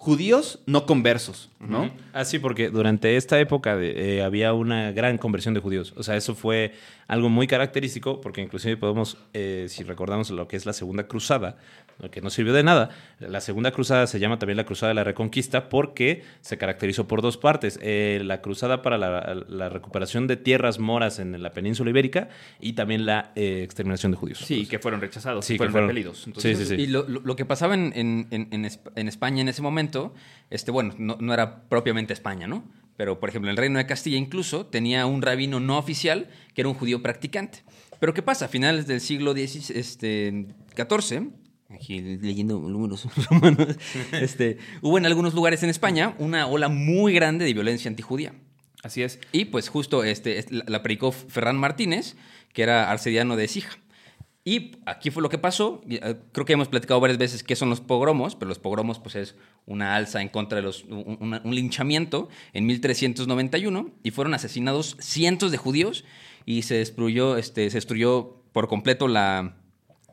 judíos no conversos, ¿no? Ah, sí, porque durante esta época de- eh, había una gran conversión de judíos. O sea, eso fue algo muy característico, porque inclusive podemos, eh, si recordamos lo que es la Segunda Cruzada, que no sirvió de nada, la Segunda Cruzada se llama también la Cruzada de la Reconquista porque se caracterizó por dos partes. Eh, la Cruzada para la, la recuperación de tierras moras en la península ibérica y también la eh, exterminación de judíos. Sí, que fueron rechazados, Sí, fueron, fueron- repelidos. Sí, sí, sí. Y lo, que pasaba en, en- en- en Esp- en España en ese momento, este, bueno, no, no era propiamente España, ¿no? Pero, por ejemplo, el Reino de Castilla incluso tenía un rabino no oficial que era un judío practicante. Pero ¿qué pasa? A finales del siglo XVI, este, XIV, aquí leyendo números romanos, este, hubo en algunos lugares en España una ola muy grande de violencia antijudía. Así es. Y pues justo este, es- la, predicó Ferran Martínez, que era arcediano de Sija. Y aquí fue lo que pasó. Creo que hemos platicado varias veces qué son los pogromos, pero los pogromos pues es una alza en contra de los... un, una- un linchamiento en 1391 y fueron asesinados cientos de judíos y se destruyó, este, se destruyó por completo la,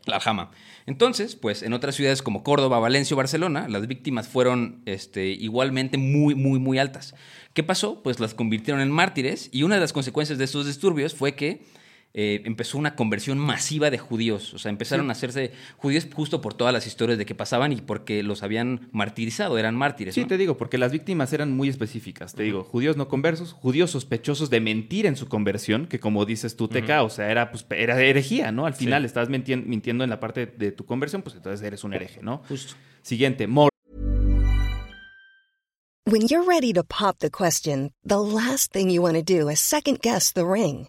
la Aljama. Entonces, pues en otras ciudades como Córdoba, Valencia o Barcelona, las víctimas fueron este, igualmente muy, muy, muy altas. ¿Qué pasó? Pues las convirtieron en mártires y una de las consecuencias de estos disturbios fue que eh, empezó una conversión masiva de judíos. O sea, empezaron a hacerse judíos justo por todas las historias de que pasaban y porque los habían martirizado, eran mártires. Sí, ¿no? te digo, porque las víctimas eran muy específicas. Te digo, judíos no conversos, judíos sospechosos de mentir en su conversión, que como dices tú, Teca, o sea, era, pues, era herejía, ¿no? Al final estás mintien- mintiendo en la parte de tu conversión, pues entonces eres un hereje, ¿no? Justo. Siguiente, moros. When you're ready to pop the question, the last thing you want to do is second guess the ring.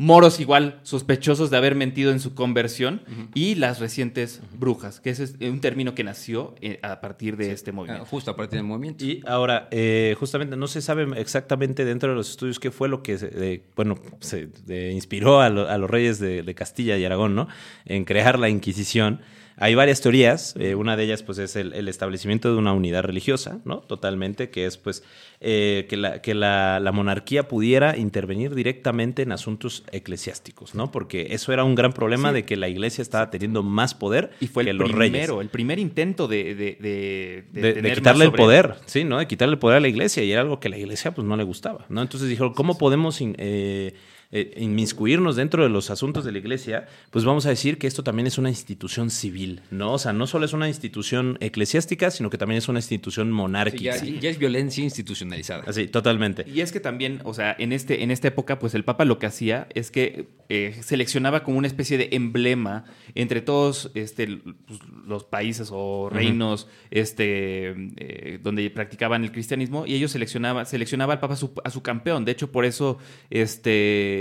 Moros igual sospechosos de haber mentido en su conversión y las recientes brujas, que ese es un término que nació eh, a partir de este Ah, movimiento. justo a partir del movimiento. Y ahora, eh, justamente no se sabe exactamente dentro de los estudios qué fue lo que, se- eh, bueno, se eh, inspiró a, lo- a los reyes de, de Castilla y Aragón, ¿no? En crear la Inquisición. Hay varias teorías, eh, una de ellas pues es el, el establecimiento de una unidad religiosa, ¿no? Totalmente, que es pues eh, que, la, que la, la monarquía pudiera intervenir directamente en asuntos eclesiásticos, ¿no? Porque eso era un gran problema Sí. de que la iglesia estaba teniendo más poder Y fue que el los reyes primero, el primer intento de, de, de, de, quitarle el poder, sí, ¿no? De quitarle el poder a la iglesia y era algo que a la iglesia pues no le gustaba, ¿no? Entonces dijeron, ¿cómo podemos eh, eh, inmiscuirnos dentro de los asuntos de la iglesia? Pues vamos a decir que esto también es una institución civil, ¿no? O sea, no solo es una institución eclesiástica, sino que también es una institución Sí, monárquica. ya, ya es violencia institucionalizada. Así, totalmente. Y es que también, o sea, en, este, en esta época, pues el Papa lo que hacía es que eh, seleccionaba como una especie de emblema entre todos este, pues, los países o reinos este, eh, donde practicaban el cristianismo y ellos seleccionaban, seleccionaba al Papa a su, a su campeón. De hecho, por eso este,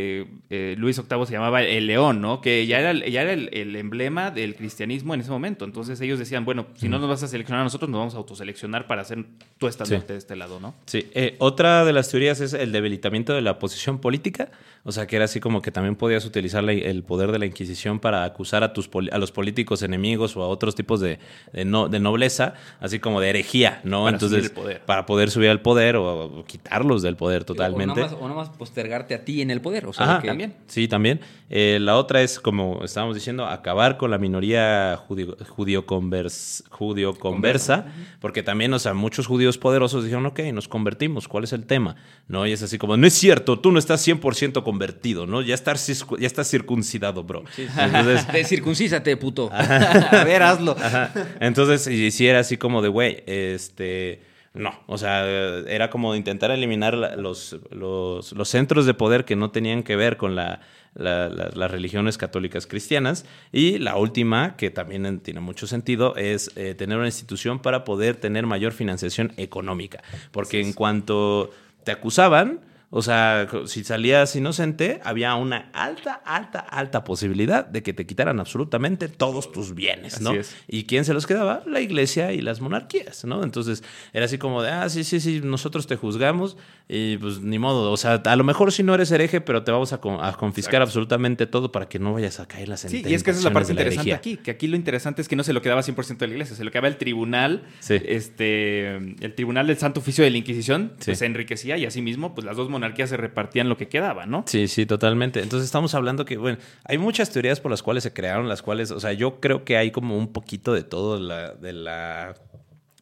eh, Luis VIII se llamaba el león, ¿no? Que ya era, el- ya era el, el emblema del cristianismo en ese momento. Entonces ellos decían, bueno, si no nos vas a seleccionar a nosotros, nos vamos a autoseleccionar para hacer tu estandarte Sí. de este lado, ¿no? Sí, eh, otra de las teorías es el debilitamiento de la posición política, o sea, que era así como que también podías utilizar la- el poder de la Inquisición para acusar a, tus, poli- a los políticos enemigos o a otros tipos de, de no- de nobleza, así como de herejía, ¿no? Para Entonces, subir el poder. para poder subir al poder o, o quitarlos del poder O totalmente. nada, más, o nada más postergarte a ti en el poder. O sea, Ajá, que- también. Sí, también. Eh, la otra es, como estábamos diciendo, acabar con la minoría judío, judío, convers- judío conversa, porque también, o sea, muchos judíos poderosos dijeron, ok, nos convertimos, ¿cuál es el tema? ¿No? Y es así como, no es cierto, tú no estás 100% convertido, ¿no? Ya estás, ya estás circuncidado, bro. Entonces, De circuncísate, puto. A ver, hazlo. Ajá. Entonces, y si era así como de, güey, este... No, o sea, era como intentar eliminar los, los, los centros de poder que no tenían que ver con la, la- la- las religiones católicas cristianas. Y la última, que también en- tiene mucho sentido, es eh, tener una institución para poder tener mayor financiación económica. Porque en cuanto te acusaban, o sea, si salías inocente, había una alta, alta, alta posibilidad de que te quitaran absolutamente todos tus bienes, ¿no? Así es. ¿Y quién se los quedaba? La iglesia y las monarquías, ¿no? Entonces era así como de, ah, sí, sí, sí, nosotros te juzgamos y pues ni modo. O sea, a lo mejor si no eres hereje, pero te vamos a, con- a confiscar Exacto. absolutamente todo para que no vayas a caer la Sí, sentencia. y es que esa es la parte interesante aquí, que aquí lo interesante es que no se lo quedaba 100% de la iglesia, se lo quedaba el tribunal, Sí. este, el tribunal del Santo Oficio de la Inquisición, Sí. pues se enriquecía y asimismo, pues las dos monarquías se repartían lo que quedaba, ¿no? Sí, sí, totalmente. Entonces estamos hablando que, bueno, hay muchas teorías por las cuales se crearon, las cuales, o sea, yo creo que hay como un poquito de todo de la,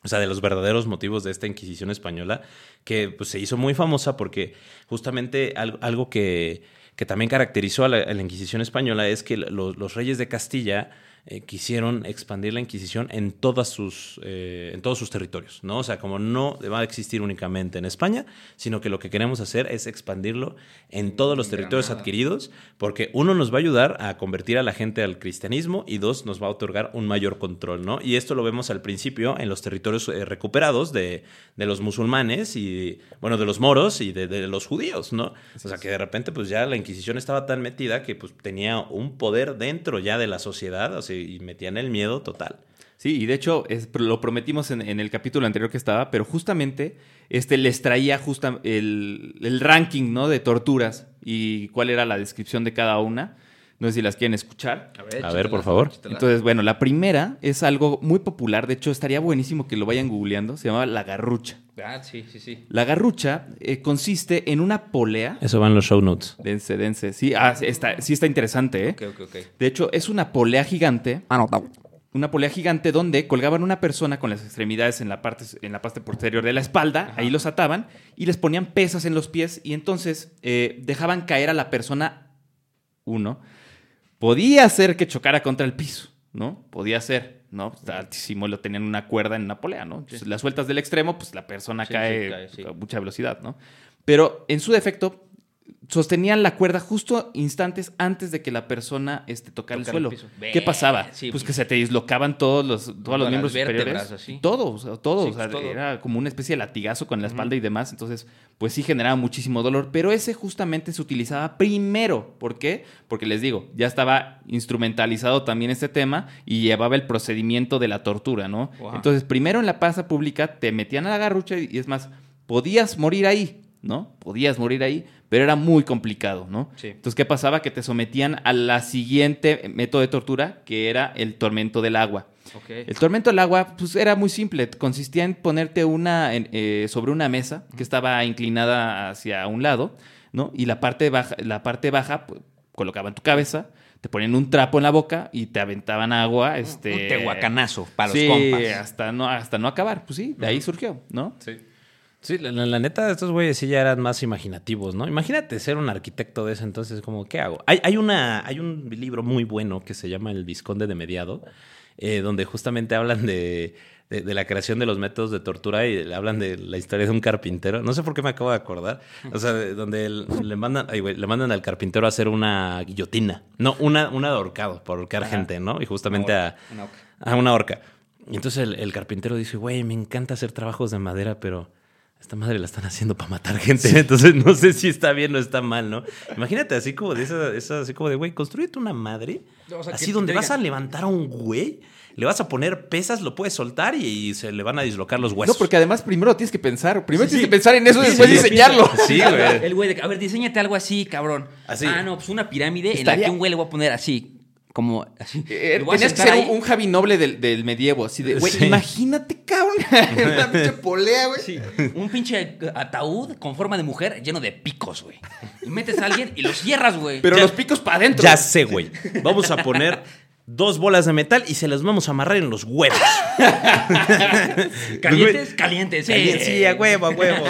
o sea, de los verdaderos motivos de esta Inquisición española, que pues, se hizo muy famosa porque justamente algo, que, que también caracterizó a la, Inquisición española es que lo- los reyes de Castilla eh, quisieron expandir la Inquisición en, todas sus, eh, en todos sus territorios, ¿no? O sea, como no va a existir únicamente en España, sino que lo que queremos hacer es expandirlo en todos los territorios adquiridos, porque uno nos va a ayudar a convertir a la gente al cristianismo y dos nos va a otorgar un mayor control, ¿no? Y esto lo vemos al principio en los territorios eh, recuperados de, de los musulmanes y, bueno, de los moros y de, de los judíos, ¿no? O sea, que de repente pues ya la Inquisición estaba tan metida que pues tenía un poder dentro ya de la sociedad, o sea, y metían el miedo total. Sí, y de hecho lo prometimos en, en el capítulo anterior que estaba, pero justamente este les traía justa- el, el ranking ¿no? de torturas y cuál era la descripción de cada una. No sé si las quieren escuchar. A ver, A ver, échatela, por favor. échatela. Entonces, bueno, la primera es algo muy popular. De hecho, estaría buenísimo que lo vayan googleando. Se llama la garrucha. Ah, sí, sí, sí. La garrucha eh, consiste en una polea. Eso va en los show notes. Dense, dense. Sí, ah, sí está, sí está interesante, ¿eh? Ok, ok, ok. De hecho, es una polea gigante. Una polea gigante donde colgaban una persona con las extremidades en la parte, en la parte posterior de la espalda, ahí los ataban y les ponían pesas en los pies y entonces eh, dejaban caer a la persona, uno, podía ser que chocara contra el piso, ¿no? Podía ser, ¿no? Está altísimo, lo tenían una cuerda en una polea, ¿no? Entonces, las sueltas del extremo, pues la persona Sí, cae, sí, cae, a mucha velocidad, ¿no? Pero en su defecto, sostenían la cuerda justo instantes antes de que la persona este, tocara el suelo. ¿Qué pasaba? sí, pues pues. que se te dislocaban todos los, todos los miembros superiores. así. Todo, o sea, todo. Sí, o sea, pues, todo. Era como una especie de latigazo con la espalda y demás. Entonces, pues sí generaba muchísimo dolor. Pero ese justamente se utilizaba primero. ¿Por qué? Porque les digo, ya estaba instrumentalizado también este tema y llevaba el procedimiento de la tortura, ¿no? Wow. Entonces, primero en la plaza pública te metían a la garrucha y es más, podías morir ahí, ¿no? Podías morir ahí, pero era muy complicado, ¿no? Sí. Entonces, ¿qué pasaba? Que te sometían a la siguiente método de tortura, que era el tormento del agua. Ok. El tormento del agua, pues era muy simple. Consistía en ponerte una en- eh, sobre una mesa que estaba inclinada hacia un lado, ¿no? Y la parte baja, la parte baja, pues, colocaban tu cabeza, te ponían un trapo en la boca y te aventaban agua, este. Un tehuacanazo para los compas. hasta no, hasta no acabar. Pues sí, de ahí surgió, ¿no? Sí. Sí, la, la- neta, estos güeyes sí ya eran más imaginativos, ¿no? Imagínate ser un arquitecto de ese entonces, como, ¿qué hago? Hay, hay, una, hay un libro muy bueno que se llama El Visconde de Mediado, eh, donde justamente hablan de, de- de la creación de los métodos de tortura y hablan de la historia de un carpintero. No sé por qué me acabo de acordar. O sea, de- donde el- le, mandan, ay, güey, le mandan al carpintero a hacer una guillotina. No, una, una de ahorcado, por ahorcar gente, ¿no? Y justamente Una a, una horca. a una horca. Y entonces el, el carpintero dice, güey, me encanta hacer trabajos de madera, pero esta madre la están haciendo para matar gente. Entonces no sé si está bien o está mal, ¿no? Imagínate así como de esa, esa- así como de, güey, construyete una madre. O sea, así donde vas a levantar a un güey, le vas a poner pesas, lo puedes soltar y, y se le van a dislocar los huesos. No, porque además primero tienes que pensar. Primero Sí, tienes sí. que pensar en eso y Sí, después sí. diseñarlo. Sí, güey. El güey de, a ver, diseñate algo así, cabrón. Así. Ah, no, pues una pirámide en la que un güey le voy a poner así, como así. Eh, Lo voy a tenías que ser ahí. un, Javi Noble del, del medievo, así de, güey, Sí. imagínate, cabrón, una pinche polea, güey. Sí, un pinche ataúd con forma de mujer lleno de picos, güey. Y metes a alguien y lo cierras, güey. Pero Ya- los picos para adentro. Ya sé, güey. Vamos a poner dos bolas de metal y se las vamos a amarrar en los huevos. Calientes, calientes. Sí, sí, a huevo, a huevo.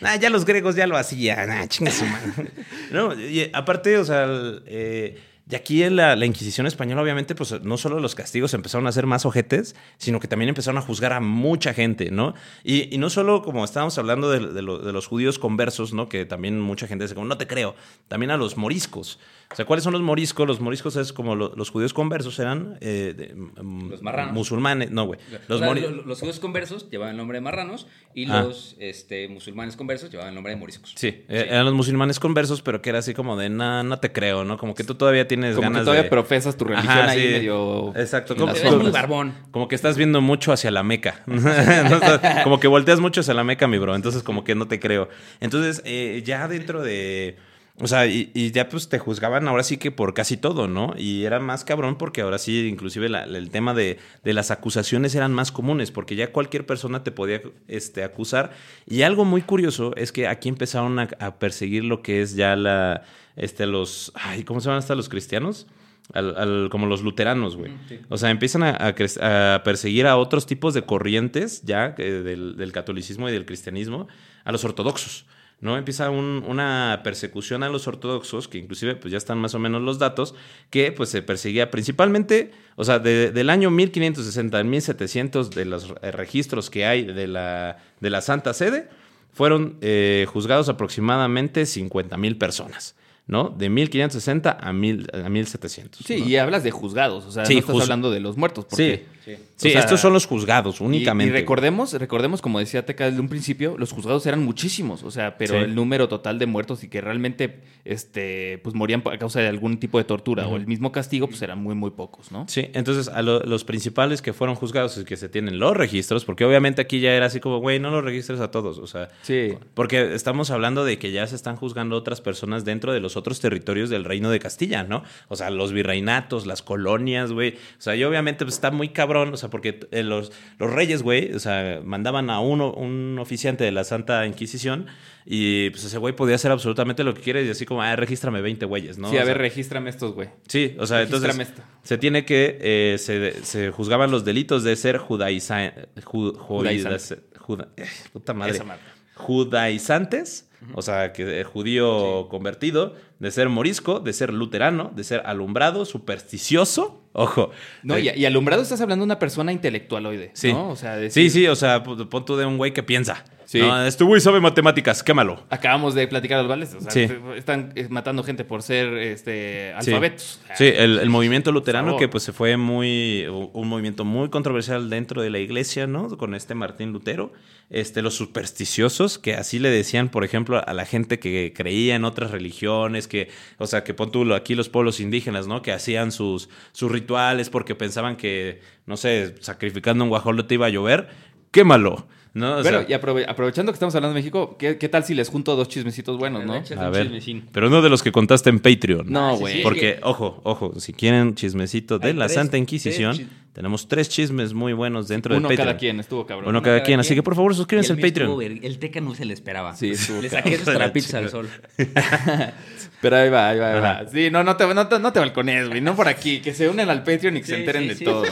Nah, ya los griegos ya lo hacían. Nah, chinga su madre. No, y aparte, o sea, el, eh, y aquí en la, Inquisición española, obviamente, pues no solo los castigos empezaron a ser más ojetes, sino que también empezaron a juzgar a mucha gente, ¿no? Y, y no solo como estábamos hablando de, de lo- de los judíos conversos, ¿no? Que también mucha gente dice no te creo. También a los moriscos. O sea, ¿cuáles son los moriscos? Los moriscos es como lo- los judíos conversos eran eh, de- mm, Los marranos. musulmanes. No, güey. Los, Los mori- los judíos conversos llevaban el nombre de marranos y Ah. los este, musulmanes conversos llevaban el nombre de moriscos. Sí, eh, eran los musulmanes conversos, pero que era así como de, no, no te creo, ¿no? Como que tú todavía tienes Como que ganas todavía de... profesas tu religión Ajá, ahí sí. medio... Exacto. Como, Eres muy barbón. como que estás viendo mucho hacia la Meca. Como que volteas mucho hacia la Meca, mi bro. Entonces, como que no te creo. Entonces, eh, ya dentro de... O sea, y, y ya pues te juzgaban ahora sí que por casi todo, ¿no? Y era más cabrón porque ahora sí, inclusive la- el tema de, de las acusaciones eran más comunes, porque ya cualquier persona te podía este, acusar. Y algo muy curioso es que aquí empezaron a, a perseguir lo que es ya la, este, los, ay, ¿cómo se llaman hasta los cristianos? Al- al- como los luteranos, güey. O sea, empiezan a, a perseguir a otros tipos de corrientes ya eh, del, del catolicismo y del cristianismo, a los ortodoxos. ¿No? Empieza un- una persecución a los ortodoxos, que inclusive pues ya están más o menos los datos, que pues se perseguía principalmente, o sea, de- del año 1560 al 1700 de los registros que hay de la, de la Santa Sede, fueron eh, juzgados aproximadamente 50 mil personas, ¿no? De 1560 a, mil, a 1700. Sí, ¿no? y hablas de juzgados, o sea, Sí, no estás hablando de los muertos. Sí, Porque, sí, sea, estos son los juzgados únicamente. Y, recordemos, recordemos, como decía Teca desde un principio, los juzgados eran muchísimos, o sea, pero Sí. el número total de muertos y que realmente este, pues, morían a causa de algún tipo de tortura o el mismo castigo, pues eran muy, muy pocos, ¿no? Sí, entonces a lo- los principales que fueron juzgados y que se tienen los registros, porque obviamente aquí ya era así como, güey, no los registres a todos, o sea, Sí. porque estamos hablando de que ya se están juzgando otras personas dentro de los otros territorios del reino de Castilla, ¿no? O sea, los virreinatos, las colonias, güey. O sea, y obviamente pues, está muy cabrón, o sea, porque eh, los, los reyes, güey, o sea, mandaban a uno, un oficiante de la Santa Inquisición y pues ese güey podía hacer absolutamente lo que quiere y así como, ah, regístrame 20 güeyes, ¿no? sí, a O ver, sea, regístrame estos, güey. Sí, o sea, entonces Regístrame esto. se tiene que, eh, se, se juzgaban los delitos de ser judaiza, ju- Judaizante. juda- eh, puta madre. Esa madre. Judaizantes, o sea, que eh, judío convertido, de ser morisco, de ser luterano, de ser alumbrado, supersticioso, ojo. No, Eh, y, y alumbrado estás hablando de una persona intelectualoide, Sí. ¿no? O sea, Sí, decir- sí, o sea, pu- pon tú de un güey que piensa. Sí. No, este güey sabe matemáticas, quémalo. Acabamos de platicar los vales, o sea, Sí. están eh, matando gente por ser este, alfabetos. Sí, el, el movimiento luterano que pues se fue muy, un movimiento muy controversial dentro de la iglesia, ¿no? Con este Martín Lutero. Este, los supersticiosos, que así le decían, por ejemplo, a la gente que creía en otras religiones, que, o sea, que pon tú aquí los pueblos indígenas, ¿no? Que hacían sus, sus rituales porque pensaban que, no sé, sacrificando un guajolote iba a llover. Quémalo, ¿no? O Bueno, sea, y aprove- aprovechando que estamos hablando de México, ¿qué, qué tal si les junto dos chismecitos buenos, no? A ver, pero no de los que contaste en Patreon. No, Ah, sí, güey. sí. Porque, Es que- ojo, ojo, si quieren chismecito de Hay la tres- Santa Inquisición, tres tenemos tres chismes muy buenos dentro Uno del Patreon. cada quien, estuvo cabrón. Uno cada quien, así que por favor suscríbanse al Patreon. estuvo El Teca no se le esperaba. Sí, estuvo Le saqué la trapitos al sol. Pero ahí va, ahí va, ahí va. Sí, no, no te, no, te, no te balcones, güey. No por aquí. Que se unen al Patreon y que se enteren sí, de sí, todo.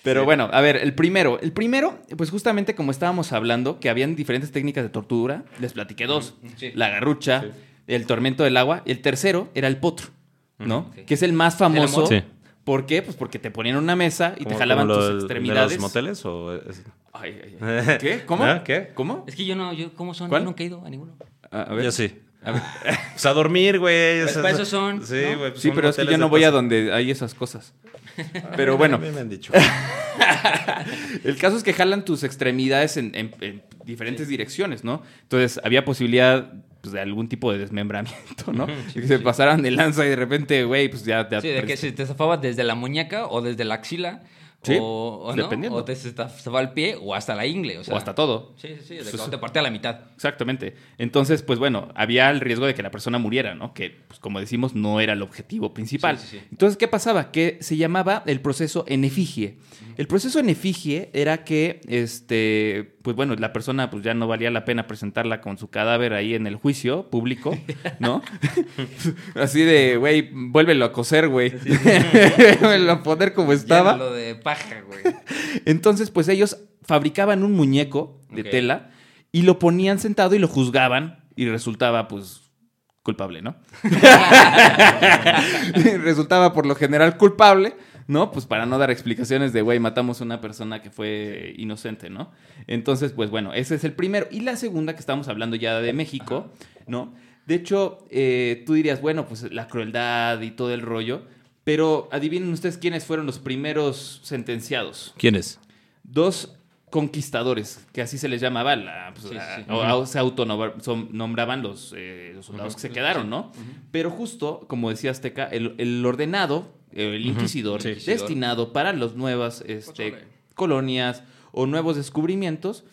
Sí, Pero bueno, a ver, el primero. El primero, pues justamente como estábamos hablando, que habían diferentes técnicas de tortura, les platiqué dos. Sí. La garrucha, el tormento del agua. Y el tercero era el potro, ¿no? Ok. Que es el más famoso. Sí. ¿Por qué? Pues porque te ponían una mesa y te ¿Como- jalaban tus del- extremidades. ¿De los moteles o...? es- Ay, ay, ay. ¿Qué? ¿Cómo? ¿Ah? ¿Qué? ¿Cómo? Es que yo no, yo, ¿cómo son? ¿Cuál? Yo nunca he ido a ninguno. A, a ver. Yo sí. A ver. Pues a dormir, güey. Pues o sea, para eso son, Sí, ¿no? güey. pues Sí, son pero es que yo no voy a donde hay esas cosas. Pero bueno, A mí me han dicho. el caso es que jalan tus extremidades en, en- en diferentes direcciones, ¿no? Entonces había posibilidad pues, de algún tipo de desmembramiento, ¿no? que se pasaran de lanza y de repente, güey, pues ya te Sí, de que se te zafaba desde la muñeca o desde la axila. Sí, o, o no, dependiendo. o te se te zafaba el pie o hasta la ingle. O, sea, O hasta todo. Sí, sí, sí. De Pues te partía a la mitad. Exactamente. Entonces, pues bueno, había el riesgo de que la persona muriera, ¿no? Que, pues, como decimos, no era el objetivo principal. Sí, sí, sí. Entonces, ¿qué pasaba? Que se llamaba el proceso en efigie. El proceso en efigie era que, este, pues bueno, la persona pues ya no valía la pena presentarla con su cadáver ahí en el juicio público, ¿no? Así de, güey, vuélvelo a coser, güey. Vuélvelo a poner como estaba. lo de paja, güey. Entonces, pues ellos fabricaban un muñeco de tela y lo ponían sentado y lo juzgaban y resultaba, pues, culpable, ¿no? resultaba por lo general culpable, ¿no? Pues para no dar explicaciones de, güey, matamos a una persona que fue inocente, ¿no? Entonces, pues bueno, ese es el primero. Y la segunda, que estamos hablando ya de México, ¿no? De hecho, eh, tú dirías, bueno, pues la crueldad y todo el rollo, pero adivinen ustedes quiénes fueron los primeros sentenciados ¿Quién es? dos conquistadores, que así se les llamaba, la, pues, Sí, se autonombraban los, eh, los soldados que se quedaron, ¿no? Pero justo, como decía Azteca, el, el ordenado, el inquisidor, Sí. destinado para las nuevas este, Pozole. colonias o nuevos descubrimientos,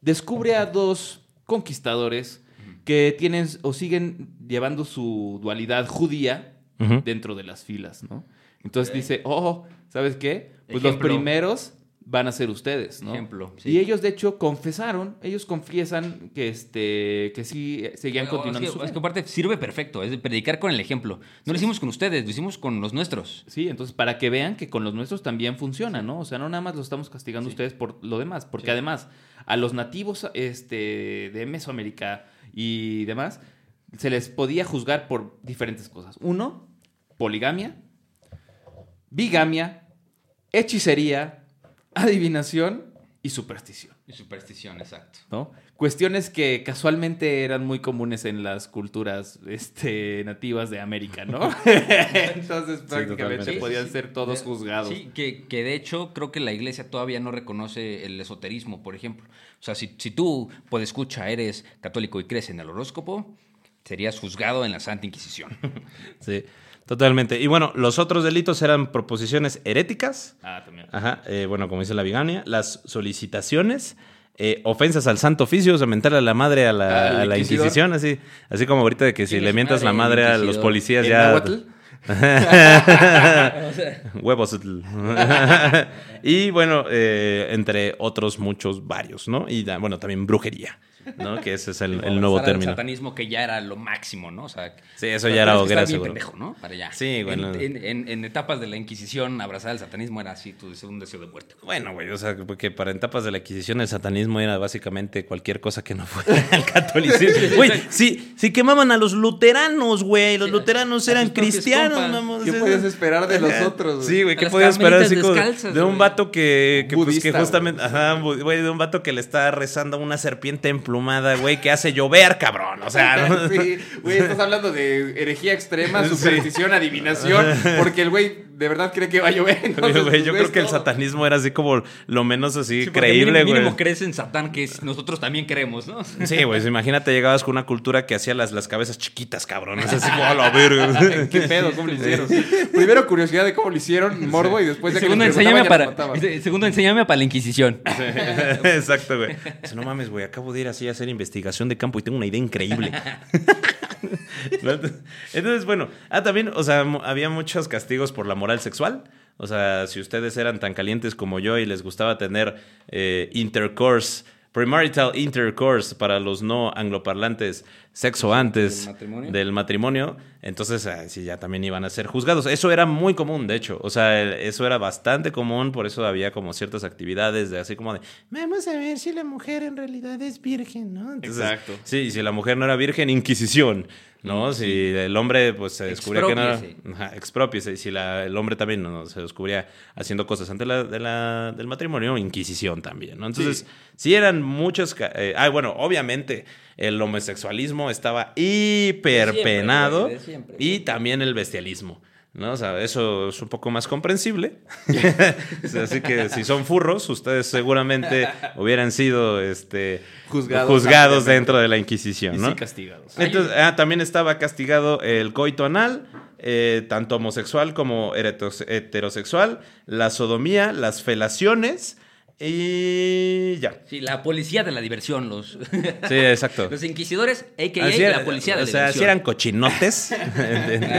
descubre a dos conquistadores que tienen o siguen llevando su dualidad judía dentro de las filas, ¿no? Entonces dice, oh, ¿sabes qué? Pues Ejemplo. los primeros van a ser ustedes, ¿no? Ejemplo, sí. Y ellos, de hecho, confesaron, ellos confiesan que, este, que sí seguían Bueno, continuando es su que, es fe. que aparte sirve perfecto, es de predicar con el ejemplo. No lo hicimos con ustedes, lo hicimos con los nuestros. Sí, entonces para que vean que con los nuestros también funciona, ¿no? O sea, no nada más lo estamos castigando ustedes por lo demás, porque además a los nativos este, de Mesoamérica y demás, se les podía juzgar por diferentes cosas. Uno, poligamia, bigamia, hechicería, adivinación y superstición. Y superstición, exacto. ¿no? Cuestiones que casualmente eran muy comunes en las culturas este, nativas de América, ¿no? Entonces prácticamente podían Sí, ser todos juzgados. Sí, que, que de hecho creo que la iglesia todavía no reconoce el esoterismo, por ejemplo. O sea, si, si tú, pues escucha, eres católico y crees en el horóscopo, serías juzgado en la Santa Inquisición. Sí, totalmente. Y bueno, los otros delitos eran proposiciones heréticas. Ah, también. Ajá, eh, bueno, como dice la bigamia, las solicitaciones, eh, ofensas al santo oficio, o sea, a la madre a la, Al a la inquisidor. Inquisición, así, así como ahorita de que si ¿Quién le mientas la madre, a los policías ¿En ya... Huevos. y bueno, eh, entre otros muchos, varios, ¿no? Y bueno, también brujería, ¿no? Que ese es el, el nuevo término. satanismo que ya era lo máximo, ¿no? O sea, Sí, eso ya era hoguera seguro. pendejo, ¿no? Para allá. Sí, bueno. En, en- en- en etapas de la Inquisición, abrazar al satanismo era así, tu deseo- un deseo de muerte. Bueno, güey, o sea, porque para etapas de la Inquisición el satanismo era básicamente cualquier cosa que no fuera el catolicismo. Güey, sí, sí quemaban a los luteranos, güey. Los Sí, luteranos eran cristianos. ¿Qué podías esperar de los otros, güey? Sí, güey, ¿qué podías esperar así como de un vato que, que, pues, que Budista, justamente, ajá, güey, de un vato que le está rezando a una serpiente emplumada, güey, que hace llover, cabrón. O sea, ¿no? Sí, güey, estás hablando de herejía extrema, superstición, adivinación, porque el güey de verdad cree que va a llover. entonces, Güey, yo pues, creo que el satanismo era así como lo menos así Sí, creíble, mínimo, güey. mínimo crees en Satán, que es- nosotros también creemos, ¿no? Sí, güey, imagínate llegabas con una cultura que hacía las, las cabezas chiquitas, cabrón. Es así como a la verga. ¿Qué pedo? ¿Cómo lo hicieron? Primero curiosidad de cómo lo hicieron, morbo, y después de que Segundo, les enséñame para, mataban. segundo, enséñame para la Inquisición. Exacto, güey. Dice, no mames, güey, acabo de ir así a hacer investigación de campo y tengo una idea increíble. Entonces, bueno, ah, también, o sea, había muchos castigos por la moral sexual. O sea, si ustedes eran tan calientes como yo y les gustaba tener eh, intercourse, premarital intercourse para los no angloparlantes, sexo antes ¿Del matrimonio? del matrimonio, entonces sí, ya también iban a ser juzgados. Eso era muy común, de hecho. O sea, eso era bastante común, por eso había como ciertas actividades de así como de, vamos a ver si la mujer en realidad es virgen, ¿no? Entonces, Exacto. Sí, y si la mujer no era virgen, inquisición. ¿No? Si el hombre pues se descubría que no era. Y si la- el hombre también no, se descubría haciendo cosas antes la- de la- del matrimonio, inquisición también, ¿no? Entonces, sí, eran muchos. eh, ah, bueno, obviamente el homosexualismo estaba hiper penado. siempre. y también el bestialismo. ¿No? O sea, eso es un poco más comprensible. Así que si son furros, ustedes seguramente hubieran sido este, Juzgados dentro de la Inquisición, Y ¿no? sí castigados. Entonces, ah, también estaba castigado el coito anal, eh, tanto homosexual como heterosexual, la sodomía, las felaciones y ya. Sí, la policía de la diversión, los, Sí, exacto. los inquisidores, a.k.a. Así era- la policía de o la sea, diversión. si eran cochinotes,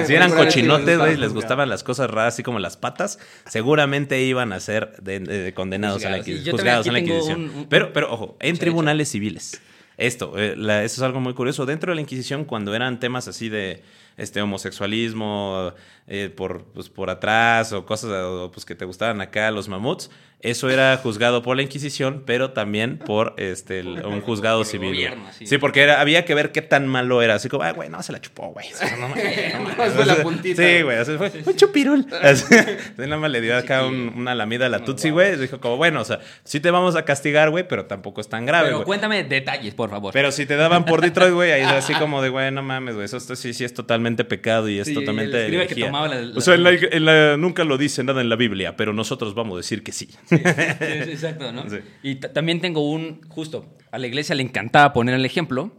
si eran cochinotes, güey, les gustaban las cosas raras, así como las patas, seguramente iban a ser de- de- condenados a la, también juzgados a la Inquisición. un- un- Pero, pero, ojo, en tribunales civiles. Esto, eh, la- eso es algo muy curioso. Dentro de la Inquisición, cuando eran temas así de este homosexualismo eh, por, pues, por atrás o cosas o, pues, que te gustaban acá, los mamuts, eso era juzgado por la Inquisición, pero también por este, el- un juzgado civil. gobierno. Sí, porque era- había que ver qué tan malo era. Así como, ah, güey, no, se la chupó, güey. No mames, no. Fue la puntita. Sí, güey, así fue un chupirul. Así, nada más le dio acá un- una lamida a la Tutsi, güey. Dijo como, bueno, o sea, sí te vamos a castigar, güey, pero tampoco es tan grave, Pero güey. cuéntame detalles, por favor. Pero si te daban por Detroit, güey, ahí es así como de, güey, no mames, güey, eso esto sí, sí es totalmente pecado y es Sí, totalmente que herejía. tomaba la- la- O sea, en la- en la- nunca lo dice nada en la Biblia, pero nosotros vamos a decir que sí. Sí, sí, exacto, ¿no? Y ta- también tengo un, justo, a la iglesia le encantaba poner el ejemplo.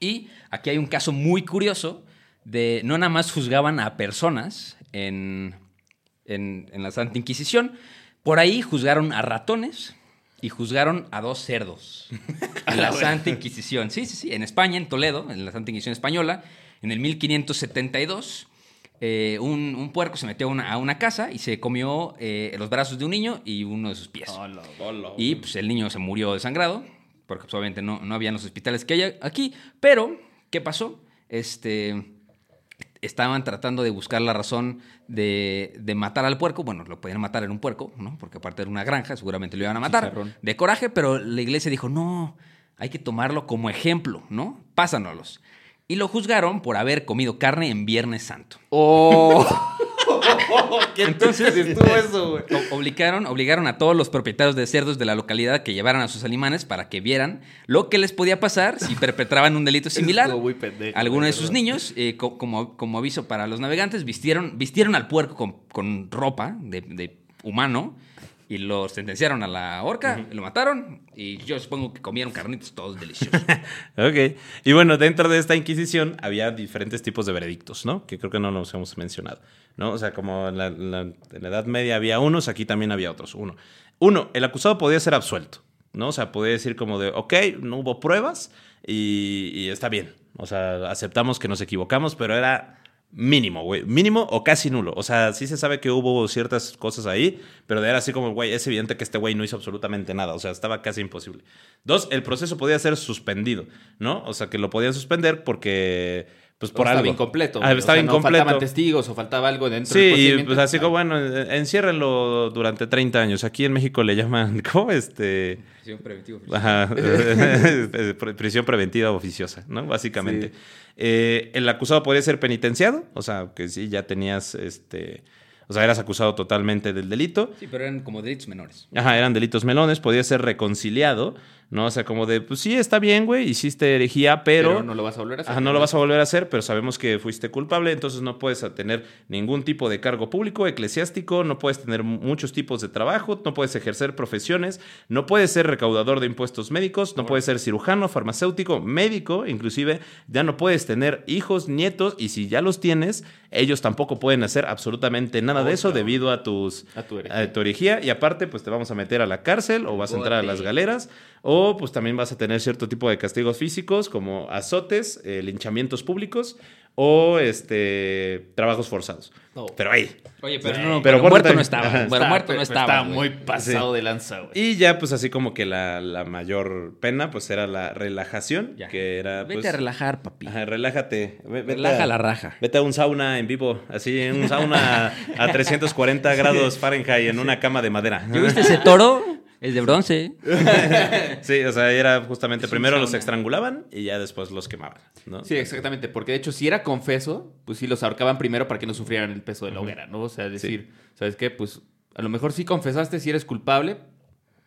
Y aquí hay un caso muy curioso de no nada más juzgaban a personas en, en, en la Santa Inquisición, por ahí juzgaron a ratones y juzgaron a dos cerdos en la Santa Inquisición. Sí, sí, sí, en España, en Toledo, en la Santa Inquisición española, en el 1572. Eh, un, un puerco se metió a una, a una casa y se comió eh, los brazos de un niño y uno de sus pies. Y pues el niño se murió desangrado, porque pues, obviamente no, no había en los hospitales que hay aquí. Pero, ¿qué pasó? Este, estaban tratando de buscar la razón de, de matar al puerco. Bueno, lo podían matar en un puerco, ¿no? Porque aparte era una granja, seguramente lo iban a matar. Chicharrón. De coraje, pero la iglesia dijo, no, hay que tomarlo como ejemplo, ¿no? Pásanoslos. Y lo juzgaron por haber comido carne en Viernes Santo. ¡Oh! ¿Qué entonces estuvo eso, güey? Obligaron, obligaron a todos los propietarios de cerdos de la localidad que llevaran a sus animales para que vieran lo que les podía pasar si perpetraban un delito similar. Muy pendejo, Algunos de sus niños, eh, co- como, como aviso para los navegantes, vistieron, vistieron al puerco con, con ropa de, de humano y lo sentenciaron a la horca, lo mataron y yo supongo que comieron carnitas todos deliciosos. Ok. Y bueno, dentro de esta Inquisición había diferentes tipos de veredictos, ¿no? Que creo que no los hemos mencionado, ¿no? O sea, como en la, la- en la Edad Media había unos, aquí también había otros. Uno. Uno, el acusado podía ser absuelto, ¿no? O sea, podía decir como de, ok, no hubo pruebas y, y está bien. O sea, aceptamos que nos equivocamos, pero era mínimo, güey. Mínimo o casi nulo. O sea, sí se sabe que hubo ciertas cosas ahí, pero era así como, güey, es evidente que este güey no hizo absolutamente nada. O sea, estaba casi imposible. Dos, el proceso podía ser suspendido, ¿no? O sea, que lo podían suspender porque, pues por O algo. estaba incompleto. Ah. O estaba sea, no incompleto. faltaban testigos o faltaba algo dentro Sí, del procedimiento. pues así como, bueno, eh, enciérrenlo durante 30 años. Aquí en México le llaman, ¿cómo? Este... Prisión preventiva. Ajá. Prisión preventiva oficiosa, ¿no? Básicamente. Sí. Eh, el acusado podría ser penitenciado, o sea, que sí, ya tenías, este, o sea, eras acusado totalmente del delito. Sí, pero eran como delitos menores. Ajá, eran delitos melones, podía ser reconciliado, ¿no? O sea, como de, pues sí, está bien, güey, hiciste herejía, pero... Pero no lo vas a volver a hacer. Ajá, no lo vas a volver a hacer, pero sabemos que fuiste culpable, entonces no puedes tener ningún tipo de cargo público, eclesiástico, no puedes tener muchos tipos de trabajo, no puedes ejercer profesiones, no puedes ser recaudador de impuestos médicos, no puedes ser cirujano, farmacéutico, médico, inclusive ya no puedes tener hijos, nietos, y si ya los tienes, ellos tampoco pueden hacer absolutamente nada de eso Otra. debido a tus A tu herejía. a tu herejía, y aparte, pues te vamos a meter a la cárcel o vas a entrar a las galeras, o pues también vas a tener cierto tipo de castigos físicos como azotes, eh, linchamientos públicos o este trabajos forzados. No. Pero ahí. Oye, pero, Sí. no, Pero pero muerto también- no estaba. Ajá. Pero Está- muerto no estaba. Estaba muy pasado de lanza, güey. Y ya, pues así como que la, la mayor pena, pues era la relajación, Ya. que era... Vete pues, a relajar, papi. Ajá, relájate. Vete Relaja a- la raja. Vete a un sauna en vivo, así, en un sauna a 340 grados Fahrenheit en una cama de madera. ¿Yo viste ese toro? Es de bronce. Sí, o sea, era justamente Es primero los estrangulaban y ya después los quemaban, ¿no? Sí, exactamente. Porque de hecho, si era confeso, pues sí los ahorcaban primero para que no sufrieran el peso de la hoguera, ¿no? O sea, decir, ¿sabes qué? Pues a lo mejor sí confesaste si eres culpable,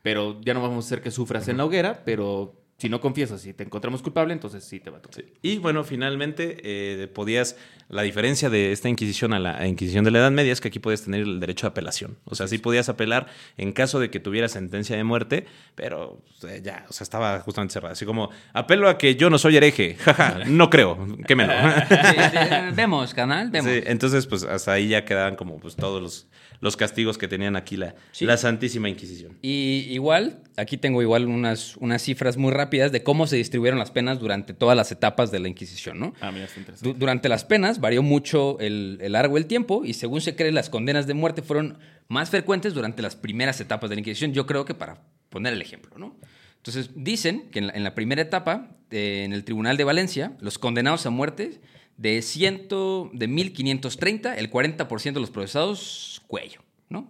pero ya no vamos a hacer que sufras en la hoguera, pero si no confiesas y te encontramos culpable, entonces sí te va a tocar. Y bueno, finalmente eh, podías, la diferencia de esta Inquisición a la Inquisición de la Edad Media es que aquí podías tener el derecho a apelación. O sea, sí podías apelar en caso de que tuvieras sentencia de muerte, pero eh, ya, o sea, estaba justamente cerrada. Así como, apelo a que yo no soy hereje, jaja, no creo, quémelo. Sí, sí, vemos, canal, vemos. Sí, entonces, pues hasta ahí ya quedaban como pues todos los, los castigos que tenían aquí la, Sí. la Santísima Inquisición. Y igual, aquí tengo igual unas, unas cifras muy rápidas de cómo se distribuyeron las penas durante todas las etapas de la Inquisición, ¿no? Ah, mira, está interesante. Du- durante las penas varió mucho el, el largo del tiempo y según se cree las condenas de muerte fueron más frecuentes durante las primeras etapas de la Inquisición, yo creo que para poner el ejemplo, ¿no? Entonces dicen que en la, en la primera etapa, eh, en el Tribunal de Valencia, los condenados a muerte de, ciento, de 1530, el 40% de los procesados, cuello, ¿no?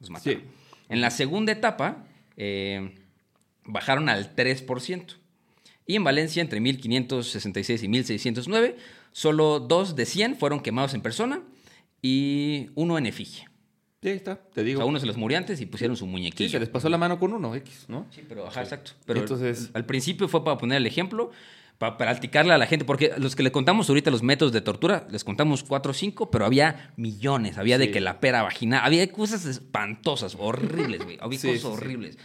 Los mataron. Sí. En la segunda etapa, eh, bajaron al 3%. Y en Valencia, entre 1566 y 1609, solo dos de 100 fueron quemados en persona y uno en efigie. Sí, está, te O digo. sea, uno se los murió antes y pusieron su Sí, muñequillo. se les pasó la mano con uno, X, ¿no? Sí, pero ajá, exacto. Pero Entonces- al principio fue para poner el ejemplo, para practicarle a la gente, porque los que le contamos ahorita los métodos de tortura, les contamos cuatro o cinco, pero había millones, había de que la pera vaginal, había cosas espantosas, horribles, güey, había Sí, cosas sí, horribles.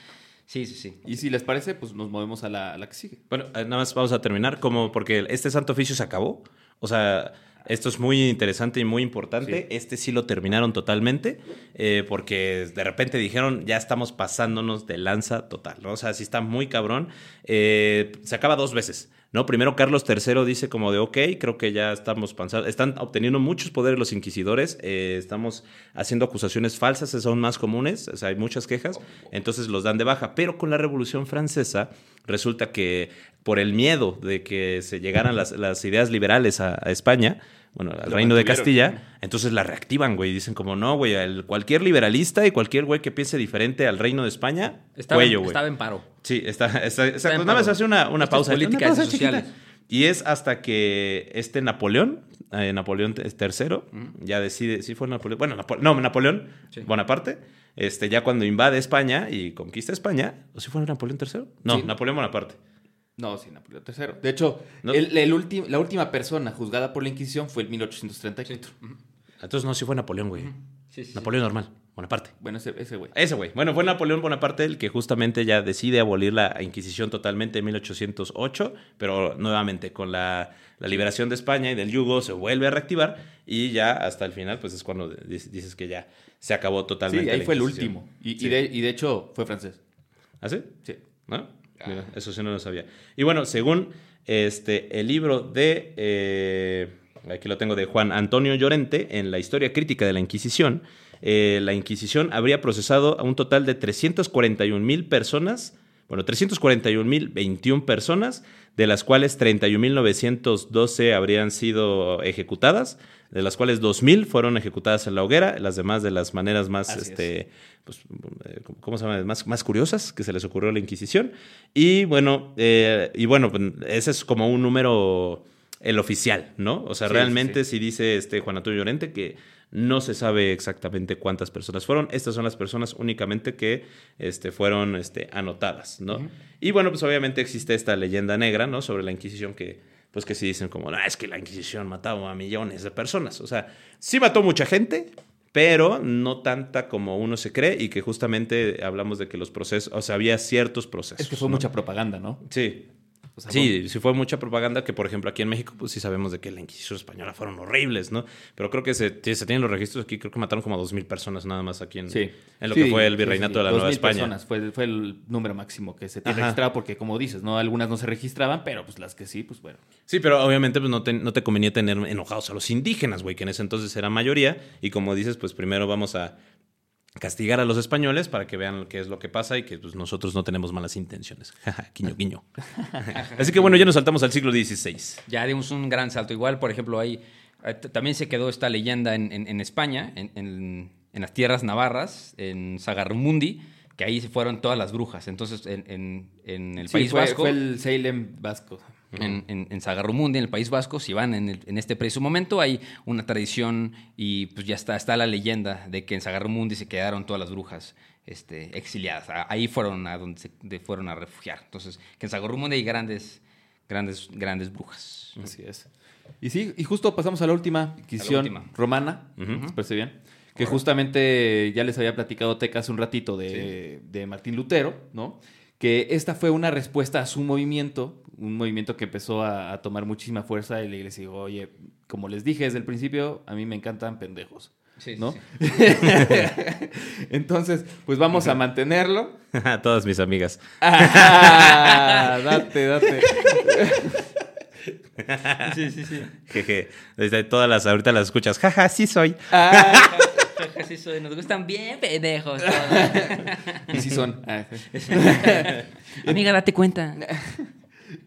Sí, sí, sí. Y si les parece, pues nos movemos a la, a la que sigue. Bueno, eh, nada más vamos a terminar como porque este santo oficio se acabó. O sea, esto es muy interesante y muy importante. Sí. Este sí lo terminaron totalmente eh, porque de repente dijeron ya estamos pasándonos de lanza total. ¿no? O sea, sí está muy cabrón. Eh, se acaba dos veces. ¿no? Primero Carlos III dice como de, ok, creo que ya estamos pasando, están obteniendo muchos poderes los inquisidores, eh, estamos haciendo acusaciones falsas, son más comunes, o sea, hay muchas quejas, entonces los dan de baja, pero con la Revolución Francesa resulta que por el miedo de que se llegaran las, las ideas liberales a, a España, bueno, al reino de. Castilla, entonces la reactivan, güey. Dicen como, no, güey, el- cualquier liberalista y cualquier güey que piense diferente al reino de España, Estaba, cuello, en, güey. estaba en paro. Sí, está, está, exacto. en Nada más hacer una, una pausa. Una pausa y chiquita. sociales. Y es hasta que este Napoleón, eh, Napoleón III, ya decide, sí fue Napoleón, bueno, Napo- no, Napoleón Sí. Bonaparte, este, ya cuando invade España y conquista España, ¿o sí fue Napoleón III? No, Sí. Napoleón Bonaparte. No, sí, Napoleón III. De hecho, No. el- el ulti- la última persona juzgada por la Inquisición fue en 1834. Entonces no, sí fue Napoleón, güey. Sí, sí, sí. Napoleón normal, Bonaparte. Bueno, ese, ese güey. Ese güey. Bueno, fue Napoleón Bonaparte el que justamente ya decide abolir la Inquisición totalmente en 1808, pero nuevamente con la, la liberación de España y del yugo se vuelve a reactivar y ya hasta el final, pues es cuando dices que ya se acabó totalmente. Sí, ahí la fue el último. Y, de, y de hecho fue francés. ¿Ah, sí? Sí. ¿No? Mira, eso sí no lo sabía. Y bueno, según este, el libro de, eh, aquí lo tengo, de Juan Antonio Llorente, en la historia crítica de la Inquisición, eh, la Inquisición habría procesado a un total de 341 mil personas, bueno, 341 mil 21 personas, de las cuales 31.912 habrían sido ejecutadas, de las cuales 2.000 fueron ejecutadas en la hoguera, las demás de las maneras más, Así es. este, pues, eh, ¿cómo se llama? Más, más curiosas que se les ocurrió a la Inquisición. Y bueno, eh, y bueno, pues, ese es como un número, el oficial, ¿no? O sea, Sí, realmente sí, si dice este Juan Antonio Llorente que no se sabe exactamente cuántas personas fueron. Estas son las personas únicamente que este, fueron este, anotadas, ¿no? Y bueno, pues obviamente existe esta leyenda negra, ¿no? Sobre la Inquisición que, pues que sí dicen como, ah, es que la Inquisición mataba a millones de personas. O sea, sí mató mucha gente, pero no tanta como uno se cree y que justamente hablamos de que los procesos, o sea, había ciertos procesos. Es que fue ¿no? mucha propaganda, ¿no? Sí. O sea, Sí, sí fue mucha propaganda que, por ejemplo, aquí en México, pues sí sabemos de que la Inquisición española fueron horribles, ¿no? Pero creo que se, se tienen los registros aquí, creo que mataron como a 2.000 personas nada más aquí en, Sí. en lo Sí, que fue el virreinato sí, de la. Nueva 2.000 España. personas fue, fue el número máximo que se tiene registrado porque, como dices, no algunas no se registraban, pero pues las que sí, pues bueno. Sí, pero obviamente pues, no, te, no te convenía tener enojados a los indígenas, güey, que en ese entonces era mayoría. Y como dices, pues primero vamos a castigar a los españoles para que vean qué es lo que pasa y que pues, nosotros no tenemos malas intenciones. guiño, guiño. Así que bueno, ya nos saltamos al siglo XVI. Ya dimos un gran salto. Igual, por ejemplo, ahí eh, también se quedó esta leyenda en, en- en España, en, en- en las tierras navarras, en Sagarrumundi, que ahí se fueron todas las brujas. Entonces, en, en- en el Sí, País fue, Vasco, fue el Salem Vasco. En, en, en Sagarrumundi, en el País Vasco, si van en, el- en este preciso momento, hay una tradición y pues ya está, está la leyenda de que en Sagarrumundi se quedaron todas las brujas este, exiliadas. Ahí fueron a donde se de- fueron a refugiar. Entonces, que en Sagarrumundi hay grandes, grandes, grandes brujas. Así es. Y sí, y justo pasamos a la última Inquisición última. romana, ¿les parece bien? Que justamente ya les había platicado Teca hace un ratito de, de Martín Lutero, ¿no? Que esta fue una respuesta a su movimiento, un movimiento que empezó a, a tomar muchísima fuerza y la iglesia dijo, oye, como les dije desde el principio, a mí me encantan pendejos, Sí, ¿no? sí, Entonces, pues vamos a mantenerlo. Todas mis amigas. Ah, date, date. Sí, sí, sí. Jeje. Desde todas las, ahorita las escuchas. Jaja, sí soy. Ah, Así soy, nos gustan bien pendejos. todos. y sí son. Ah, Amiga, date cuenta.